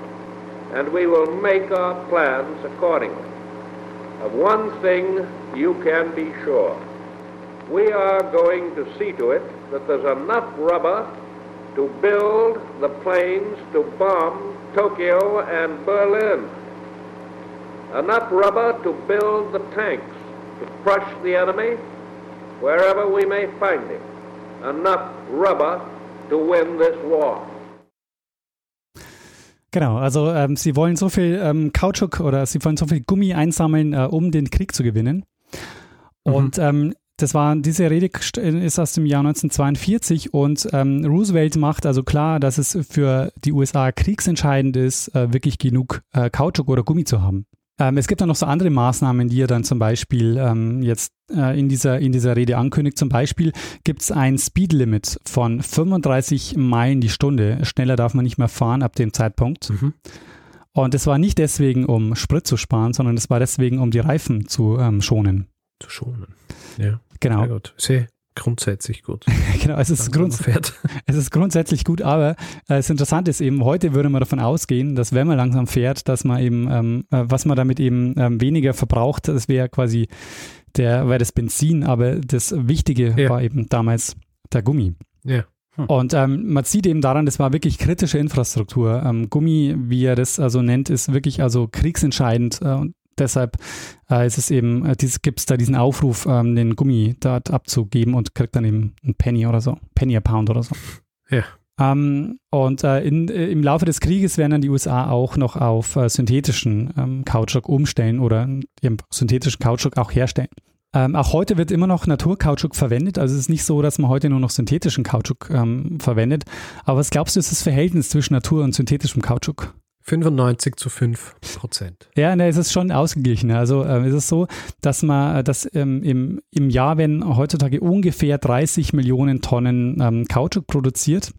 and we will make our plans accordingly. Of one thing you can be sure. We are going to see to it that there's enough rubber to build the planes to bomb Tokyo and Berlin. Enough rubber to build the tanks to crush the enemy wherever we may find him. Enough rubber to win this war. Genau, also ähm, sie wollen so viel ähm, Kautschuk oder sie wollen so viel Gummi einsammeln, äh, um den Krieg zu gewinnen. Mhm. Und ähm, das war, diese Rede ist aus dem Jahr 1942 und ähm, Roosevelt macht also klar, dass es für die USA kriegsentscheidend ist, äh, wirklich genug äh, Kautschuk oder Gummi zu haben. Ähm, es gibt dann noch so andere Maßnahmen, die er dann zum Beispiel ähm, jetzt äh, in, dieser, in dieser Rede ankündigt. Zum Beispiel gibt es ein Speedlimit von 35 Meilen die Stunde. Schneller darf man nicht mehr fahren ab dem Zeitpunkt. Mhm. Und das war nicht deswegen, um Sprit zu sparen, sondern es war deswegen, um die Reifen zu ähm, schonen. Zu schonen. Ja. Genau. Sehr gut. Sehr grundsätzlich gut. (laughs) genau, es ist, grunds (laughs) es ist grundsätzlich gut, aber äh, das Interessante ist eben, heute würde man davon ausgehen, dass wenn man langsam fährt, dass man eben, ähm, äh, was man damit eben ähm, weniger verbraucht, das wäre quasi der, wäre das Benzin, aber das Wichtige Ja. war eben damals der Gummi. Ja. Und ähm, man sieht eben daran, das war wirklich kritische Infrastruktur. Ähm, Gummi, wie er das also nennt, ist wirklich also kriegsentscheidend. Äh, und deshalb äh, ist es eben, äh, gibt es da diesen Aufruf, ähm, den Gummi dort abzugeben und kriegt dann eben ein Penny oder so, Penny a Pound oder so. Ja. Ähm, und äh, in, äh, im Laufe des Krieges werden dann die USA auch noch auf äh, synthetischen ähm, Kautschuk umstellen oder eben synthetischen Kautschuk auch herstellen. Ähm, auch heute wird immer noch Naturkautschuk verwendet. Also es ist nicht so, dass man heute nur noch synthetischen Kautschuk ähm, verwendet. Aber was glaubst du, ist das Verhältnis zwischen Natur und synthetischem Kautschuk? 95 zu 5 Prozent. Ja, ne, es ist schon ausgeglichen. Also ähm, es ist so, dass man, dass ähm, im, im Jahr werden heutzutage ungefähr 30 Millionen Tonnen ähm, Kautschuk produziert.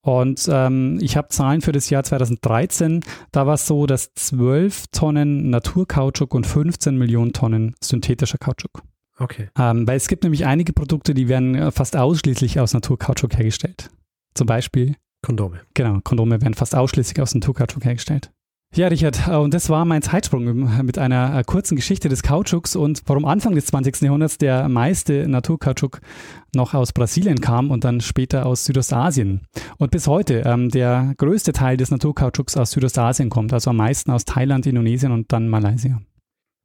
Und ähm, ich habe Zahlen für das Jahr 2013. Da war es so, dass 12 Tonnen Naturkautschuk und 15 Millionen Tonnen synthetischer Kautschuk. Okay. Ähm, weil es gibt nämlich einige Produkte, die werden äh, fast ausschließlich aus Naturkautschuk hergestellt. Zum Beispiel Kondome. Genau, Kondome werden fast ausschließlich aus Naturkautschuk hergestellt. Ja, Richard, äh, und das war mein Zeitsprung mit einer äh, kurzen Geschichte des Kautschuks und warum Anfang des 20. Jahrhunderts der meiste Naturkautschuk noch aus Brasilien kam und dann später aus Südostasien. Und bis heute ähm, der größte Teil des Naturkautschuks aus Südostasien kommt, also am meisten aus Thailand, Indonesien und dann Malaysia.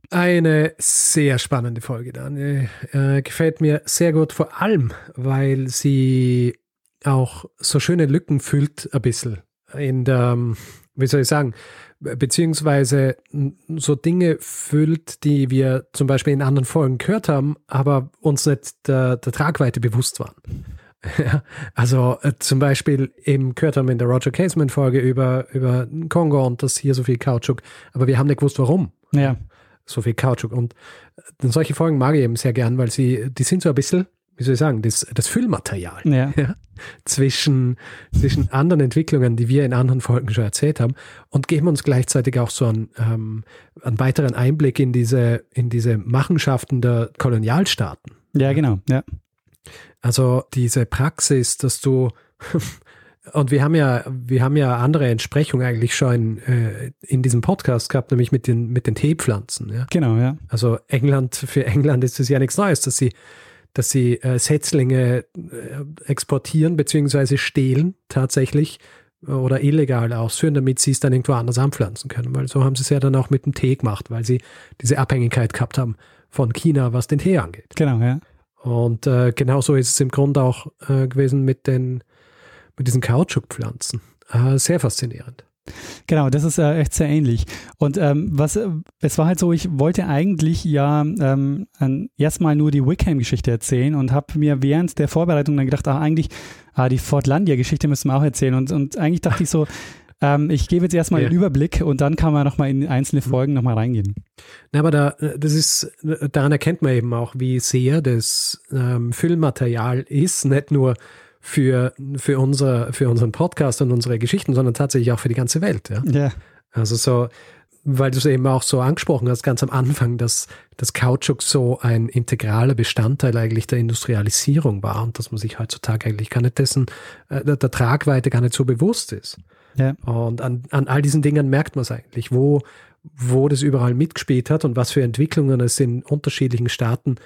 Eine sehr spannende Folge, Daniel. Äh, gefällt mir sehr gut, vor allem, weil sie auch so schöne Lücken füllt, ein bisschen. In der, wie soll ich sagen, beziehungsweise so Dinge füllt, die wir zum Beispiel in anderen Folgen gehört haben, aber uns nicht der, der Tragweite bewusst waren. (laughs) Ja, also äh, zum Beispiel eben gehört haben in der Roger Casement-Folge über, über Kongo und das hier so viel Kautschuk, aber wir haben nicht gewusst, warum Ja, so viel Kautschuk. Und äh, solche Folgen mag ich eben sehr gern, weil sie, die sind so ein bisschen, wie soll ich sagen, das, das Füllmaterial Ja. (laughs) ja, zwischen, zwischen anderen Entwicklungen, die wir in anderen Folgen schon erzählt haben, und geben uns gleichzeitig auch so einen, ähm, einen weiteren Einblick in diese, in diese Machenschaften der Kolonialstaaten. Ja, genau. Ja. Also diese Praxis, dass du (laughs) und wir haben ja, wir haben ja andere Entsprechungen eigentlich schon in, äh, in diesem Podcast gehabt, nämlich mit den, mit den Teepflanzen. Ja? Genau, ja. Also England, für England ist es ja nichts Neues, dass sie, dass sie äh, Setzlinge äh, exportieren beziehungsweise stehlen tatsächlich äh, oder illegal ausführen, damit sie es dann irgendwo anders anpflanzen können. Weil so haben sie es ja dann auch mit dem Tee gemacht, weil sie diese Abhängigkeit gehabt haben von China, was den Tee angeht. Genau, ja. Und äh, genauso ist es im Grunde auch äh, gewesen mit den mit diesen Kautschukpflanzen. Äh, sehr faszinierend. Genau, das ist äh, echt sehr ähnlich. Und ähm, was, äh, es war halt so, ich wollte eigentlich ja ähm, erstmal nur die Wickham-Geschichte erzählen und habe mir während der Vorbereitung dann gedacht, ach, eigentlich, ah, die Fortlandia-Geschichte müssen wir auch erzählen. Und, und eigentlich dachte ich so, (laughs) ähm, ich gebe jetzt erstmal Ja. den Überblick und dann kann man nochmal in einzelne Folgen nochmal reingehen. Na, aber da, das ist, daran erkennt man eben auch, wie sehr das ähm, Füllmaterial ist, nicht nur für, für, unser, für unseren Podcast und unsere Geschichten, sondern tatsächlich auch für die ganze Welt. Ja? Ja, Also so, weil du es eben auch so angesprochen hast, ganz am Anfang, dass das Kautschuk so ein integraler Bestandteil eigentlich der Industrialisierung war und dass man sich heutzutage eigentlich gar nicht dessen, äh, der, der Tragweite gar nicht so bewusst ist. ja, Und an, an all diesen Dingen merkt man es eigentlich, wo, wo das überall mitgespielt hat und was für Entwicklungen es in unterschiedlichen Staaten äh,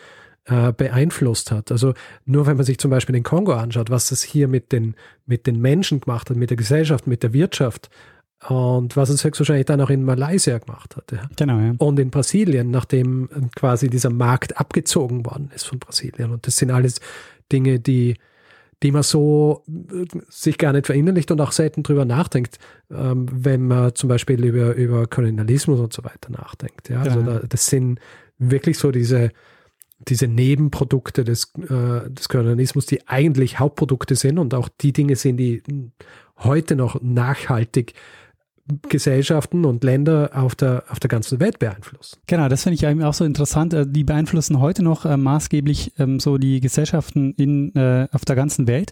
beeinflusst hat. Also nur wenn man sich zum Beispiel den Kongo anschaut, was das hier mit den, mit den Menschen gemacht hat, mit der Gesellschaft, mit der Wirtschaft und was es höchstwahrscheinlich dann auch in Malaysia gemacht hat. Ja. genau, ja. Und in Brasilien, nachdem ähm, quasi dieser Markt abgezogen worden ist von Brasilien. Und das sind alles Dinge, die, die man so äh, sich gar nicht verinnerlicht und auch selten drüber nachdenkt, ähm, wenn man zum Beispiel über, über Kolonialismus und so weiter nachdenkt. Ja, also Genau. da, das sind wirklich so diese, diese Nebenprodukte des, äh, des Kolonialismus, die eigentlich Hauptprodukte sind und auch die Dinge sind, die heute noch nachhaltig Gesellschaften und Länder auf der, auf der ganzen Welt beeinflussen. Genau, das finde ich eben auch so interessant. Äh, Die beeinflussen heute noch äh, maßgeblich ähm, so die Gesellschaften in, äh, auf der ganzen Welt.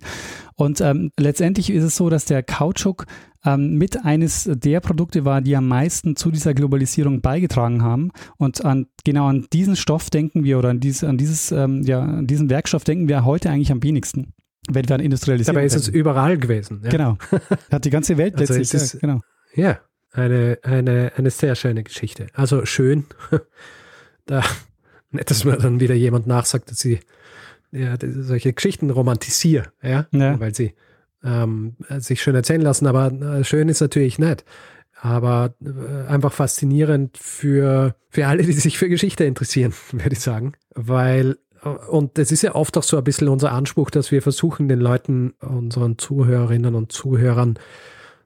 Und ähm, letztendlich ist es so, dass der Kautschuk ähm, mit eines der Produkte war, die am meisten zu dieser Globalisierung beigetragen haben. Und an, genau an diesen Stoff denken wir oder an, dieses, an dieses, ähm, ja, an diesen Werkstoff denken wir heute eigentlich am wenigsten, wenn wir an Industrialisierung Dabei ist es überall gewesen. Ja. Genau. (laughs) Hat die ganze Welt Also letztlich. es ist- ja, genau. Ja, eine, eine, eine sehr schöne Geschichte. Also schön. (laughs) Da, nicht, dass mir dann wieder jemand nachsagt, dass sie ja, solche Geschichten romantisiere, ja, Ja. weil sie ähm, sich schön erzählen lassen, aber äh, schön ist natürlich nicht. Aber äh, einfach faszinierend für, für alle, die sich für Geschichte interessieren, (laughs) würde ich sagen. Weil, äh, und das ist ja oft auch so ein bisschen unser Anspruch, dass wir versuchen, den Leuten, unseren Zuhörerinnen und Zuhörern,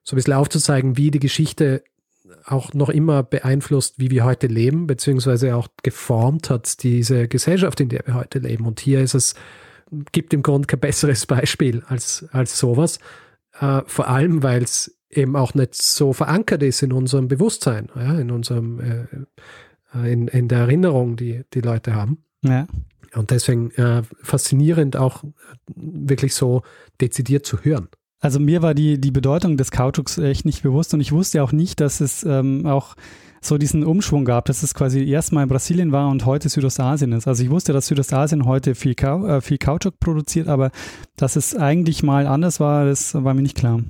so ein bisschen aufzuzeigen, wie die Geschichte auch noch immer beeinflusst, wie wir heute leben, beziehungsweise auch geformt hat, diese Gesellschaft, in der wir heute leben. Und hier ist es, gibt im Grunde kein besseres Beispiel als, als sowas. Äh, vor allem, weil es eben auch nicht so verankert ist in unserem Bewusstsein, ja, in unserem, äh, in, in der Erinnerung, die die Leute haben. Ja. Und deswegen äh, faszinierend auch äh, wirklich so dezidiert zu hören. Also mir war die, die Bedeutung des Kautschuks echt nicht bewusst und ich wusste auch nicht, dass es ähm, auch so diesen Umschwung gab, dass es quasi erstmal in Brasilien war und heute Südostasien ist. Also ich wusste, dass Südostasien heute viel, Kau äh, viel Kautschuk produziert, aber dass es eigentlich mal anders war, das war mir nicht klar.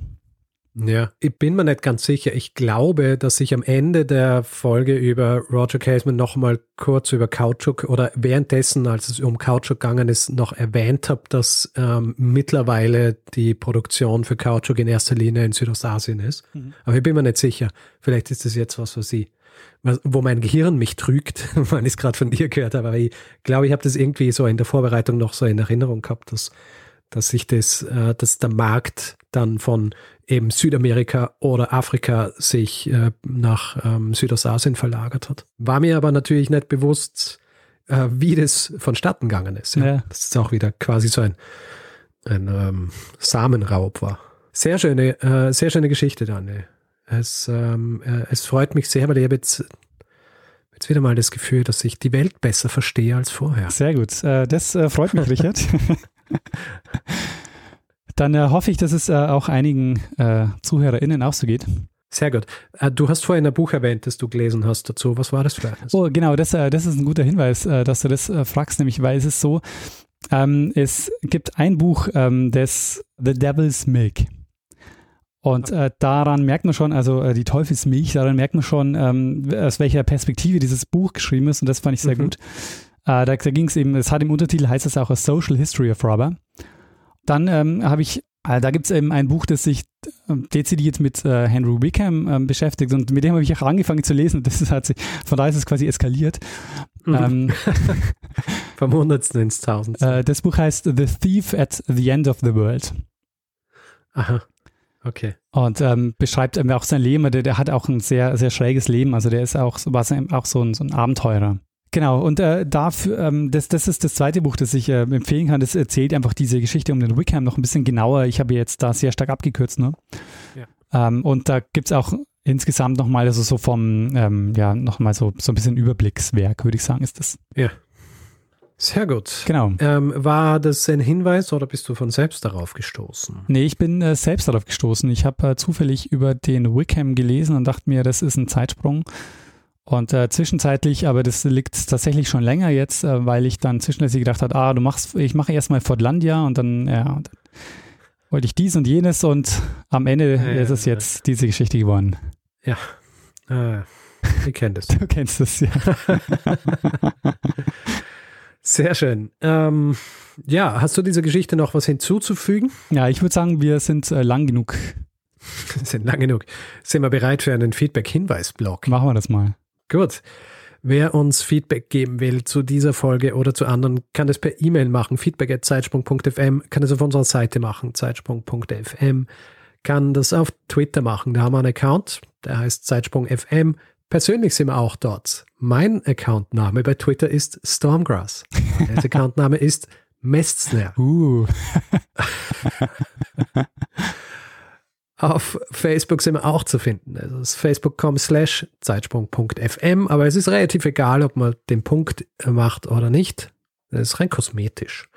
Ja, ich bin mir nicht ganz sicher. Ich glaube, dass ich am Ende der Folge über Roger Caseman nochmal kurz über Kautschuk oder währenddessen, als es um Kautschuk gegangen ist, noch erwähnt habe, dass ähm, mittlerweile die Produktion für Kautschuk in erster Linie in Südostasien ist. Mhm. Aber ich bin mir nicht sicher. Vielleicht ist das jetzt was, was sie, was, wo mein Gehirn mich trügt, (laughs) weil ich es gerade von dir gehört habe. Aber ich glaube, ich habe das irgendwie so in der Vorbereitung noch so in Erinnerung gehabt, dass dass sich das, äh, dass der Markt dann von eben Südamerika oder Afrika sich äh, nach ähm, Südostasien verlagert hat. War mir aber natürlich nicht bewusst, äh, wie das vonstatten gegangen ist. Ja. Ja. Das ist auch wieder quasi so ein, ein ähm, Samenraub war. Sehr schöne, äh, sehr schöne Geschichte, Daniel. Es, ähm, äh, es freut mich sehr, weil ich habe jetzt, Jetzt wieder mal das Gefühl, dass ich die Welt besser verstehe als vorher. Sehr gut. Äh, das äh, freut mich, Richard. (laughs) Dann äh, hoffe ich, dass es auch einigen ZuhörerInnen auch so geht. Sehr gut. Du hast vorhin ein Buch erwähnt, das du gelesen hast dazu. Was war das für eines? Oh, genau, das, das ist ein guter Hinweis, dass du das fragst, nämlich weil es ist so, ähm, es gibt ein Buch, ähm, das The Devil's Milk. Und äh, daran merkt man schon, also äh, die Teufelsmilch, daran merkt man schon, ähm, aus welcher Perspektive dieses Buch geschrieben ist. Und das fand ich sehr mhm. gut. Äh, da, da ging es eben, es hat im Untertitel, heißt es auch A Social History of Rubber. Dann ähm, habe ich, äh, da gibt es eben ein Buch, das sich äh, dezidiert mit äh, Henry Wickham ähm, beschäftigt. Und mit dem habe ich auch angefangen zu lesen. Und das hat sich, von daher ist es quasi eskaliert. Mhm. Ähm, (laughs) Vom Hundertsten ins Tausendste. das Buch heißt The Thief at the End of the World. Aha. Okay. Und ähm, beschreibt eben auch sein Leben. Der, der hat auch ein sehr, sehr schräges Leben. Also der ist auch, war auch so ein, so ein Abenteurer. Genau, und äh, dafür, ähm, das, das ist das zweite Buch, das ich äh, empfehlen kann. Das erzählt einfach diese Geschichte um den Wickham noch ein bisschen genauer. Ich habe jetzt da sehr stark abgekürzt, ne? Ja. Ähm, und da gibt es auch insgesamt nochmal, also so vom, ähm, ja, nochmal so, so ein bisschen Überblickswerk, würde ich sagen, ist das. Ja. Sehr gut. Genau. Ähm, war das ein Hinweis oder bist du von selbst darauf gestoßen? Nee, ich bin äh, selbst darauf gestoßen. Ich habe äh, zufällig über den Wickham gelesen und dachte mir, das ist ein Zeitsprung. Und äh, zwischenzeitlich, aber das liegt tatsächlich schon länger jetzt, äh, weil ich dann zwischenzeitlich gedacht habe, ah, du machst, ich mache erstmal Fortlandia und dann, ja, und dann wollte ich dies und jenes und am Ende ja, ist es jetzt diese Geschichte geworden. Ja. Äh, ich kenne das. (laughs) Du kennst das, ja. (laughs) Sehr schön. Ähm, ja, hast du dieser Geschichte noch was hinzuzufügen? Ja, ich würde sagen, wir sind äh, lang genug. (laughs) sind lang genug. Sind wir bereit für einen Feedback-Hinweis-Blog? Machen wir das mal. Gut. Wer uns Feedback geben will zu dieser Folge oder zu anderen, kann das per E-Mail machen. Feedback at zeitsprung.fm, kann das auf unserer Seite machen, zeitsprung.fm, kann das auf Twitter machen. Da haben wir einen Account, der heißt zeitsprung.fm. Persönlich sind wir auch dort. Mein Accountname bei Twitter ist Stormgrass. (laughs) Mein Accountname ist Mestner. Uh. (laughs) Auf Facebook sind wir auch zu finden. Also es ist facebook.com slash zeitsprung.fm, aber es ist relativ egal, ob man den Punkt macht oder nicht. Das ist rein kosmetisch,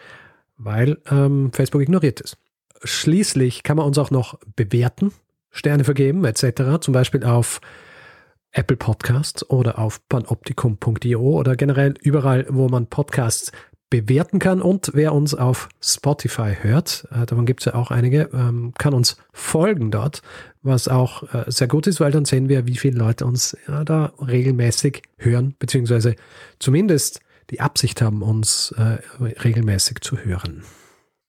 weil ähm, Facebook ignoriert es. Schließlich kann man uns auch noch bewerten, Sterne vergeben etc. Zum Beispiel auf Apple Podcasts oder auf panoptikum.io oder generell überall, wo man Podcasts bewerten kann. Und wer uns auf Spotify hört, äh, davon gibt es ja auch einige, ähm, kann uns folgen dort, was auch äh, sehr gut ist, weil dann sehen wir, wie viele Leute uns ja, da regelmäßig hören, beziehungsweise zumindest die Absicht haben, uns äh, regelmäßig zu hören.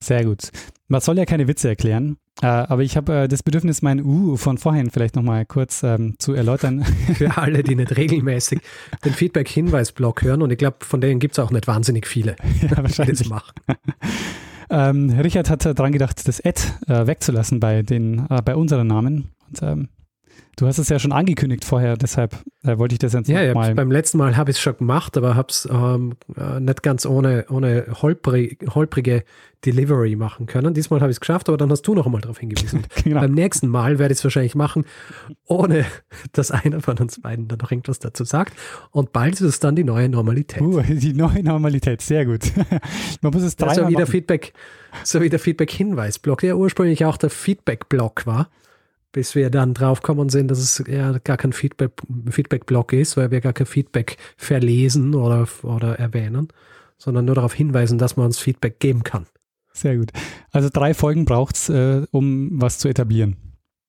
Sehr gut. Man soll ja keine Witze erklären, äh, aber ich habe äh, das Bedürfnis, mein U von vorhin vielleicht nochmal kurz ähm, zu erläutern. (laughs) Für alle, die nicht regelmäßig den Feedback-Hinweis-Blog hören und ich glaube, von denen gibt es auch nicht wahnsinnig viele, (laughs) ja, wahrscheinlich. die das machen. (laughs) ähm, Richard hat daran gedacht, das Ad äh, wegzulassen bei, den, äh, bei unseren Namen. Und ähm, Du hast es ja schon angekündigt vorher, deshalb äh, wollte ich das jetzt ja, mal. Ja, beim letzten Mal habe ich es schon gemacht, aber habe es ähm, äh, nicht ganz ohne, ohne holprig, holprige Delivery machen können. Diesmal habe ich es geschafft, aber dann hast du noch einmal darauf hingewiesen. (laughs) genau. Beim nächsten Mal werde ich es wahrscheinlich machen, ohne (laughs) dass einer von uns beiden da noch irgendwas dazu sagt. Und bald ist es dann die neue Normalität. Uh, die neue Normalität, sehr gut. (laughs) Man muss es dreimal so wie der Feedback, so wie der Feedback-Hinweis-Block, der ursprünglich auch der Feedback-Block war bis wir dann draufkommen sind, dass es ja gar kein Feedback, Feedback-Block ist, weil wir gar kein Feedback verlesen oder, oder erwähnen, sondern nur darauf hinweisen, dass man uns Feedback geben kann. Sehr gut. Also drei Folgen braucht es, äh, um was zu etablieren.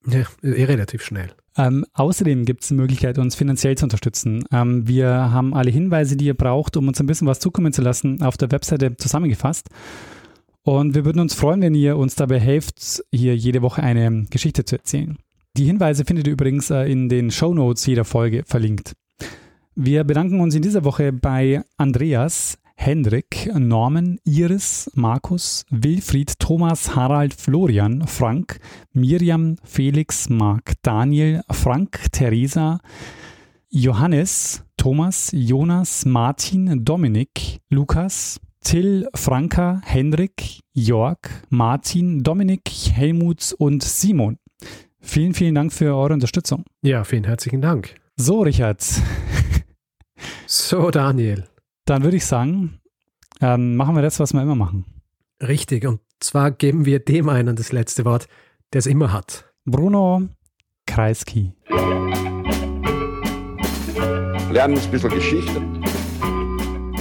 Ja, eh relativ schnell. Ähm, außerdem gibt es die Möglichkeit, uns finanziell zu unterstützen. Ähm, wir haben alle Hinweise, die ihr braucht, um uns ein bisschen was zukommen zu lassen, auf der Webseite zusammengefasst. Und wir würden uns freuen, wenn ihr uns dabei helft, hier jede Woche eine Geschichte zu erzählen. Die Hinweise findet ihr übrigens äh, in den Show Notes jeder Folge verlinkt. Wir bedanken uns in dieser Woche bei Andreas, Hendrik, Norman, Iris, Markus, Wilfried, Thomas, Harald, Florian, Frank, Miriam, Felix, Marc, Daniel, Frank, Theresa, Johannes, Thomas, Jonas, Martin, Dominik, Lukas, Till, Franka, Hendrik, Jörg, Martin, Dominik, Helmut und Simon. Vielen, vielen Dank für eure Unterstützung. Ja, vielen herzlichen Dank. So, Richard. So, Daniel. Dann würde ich sagen, ähm, machen wir das, was wir immer machen. Richtig. Und zwar geben wir dem einen das letzte Wort, der es immer hat. Bruno Kreisky. Lernen ein bisschen Geschichte.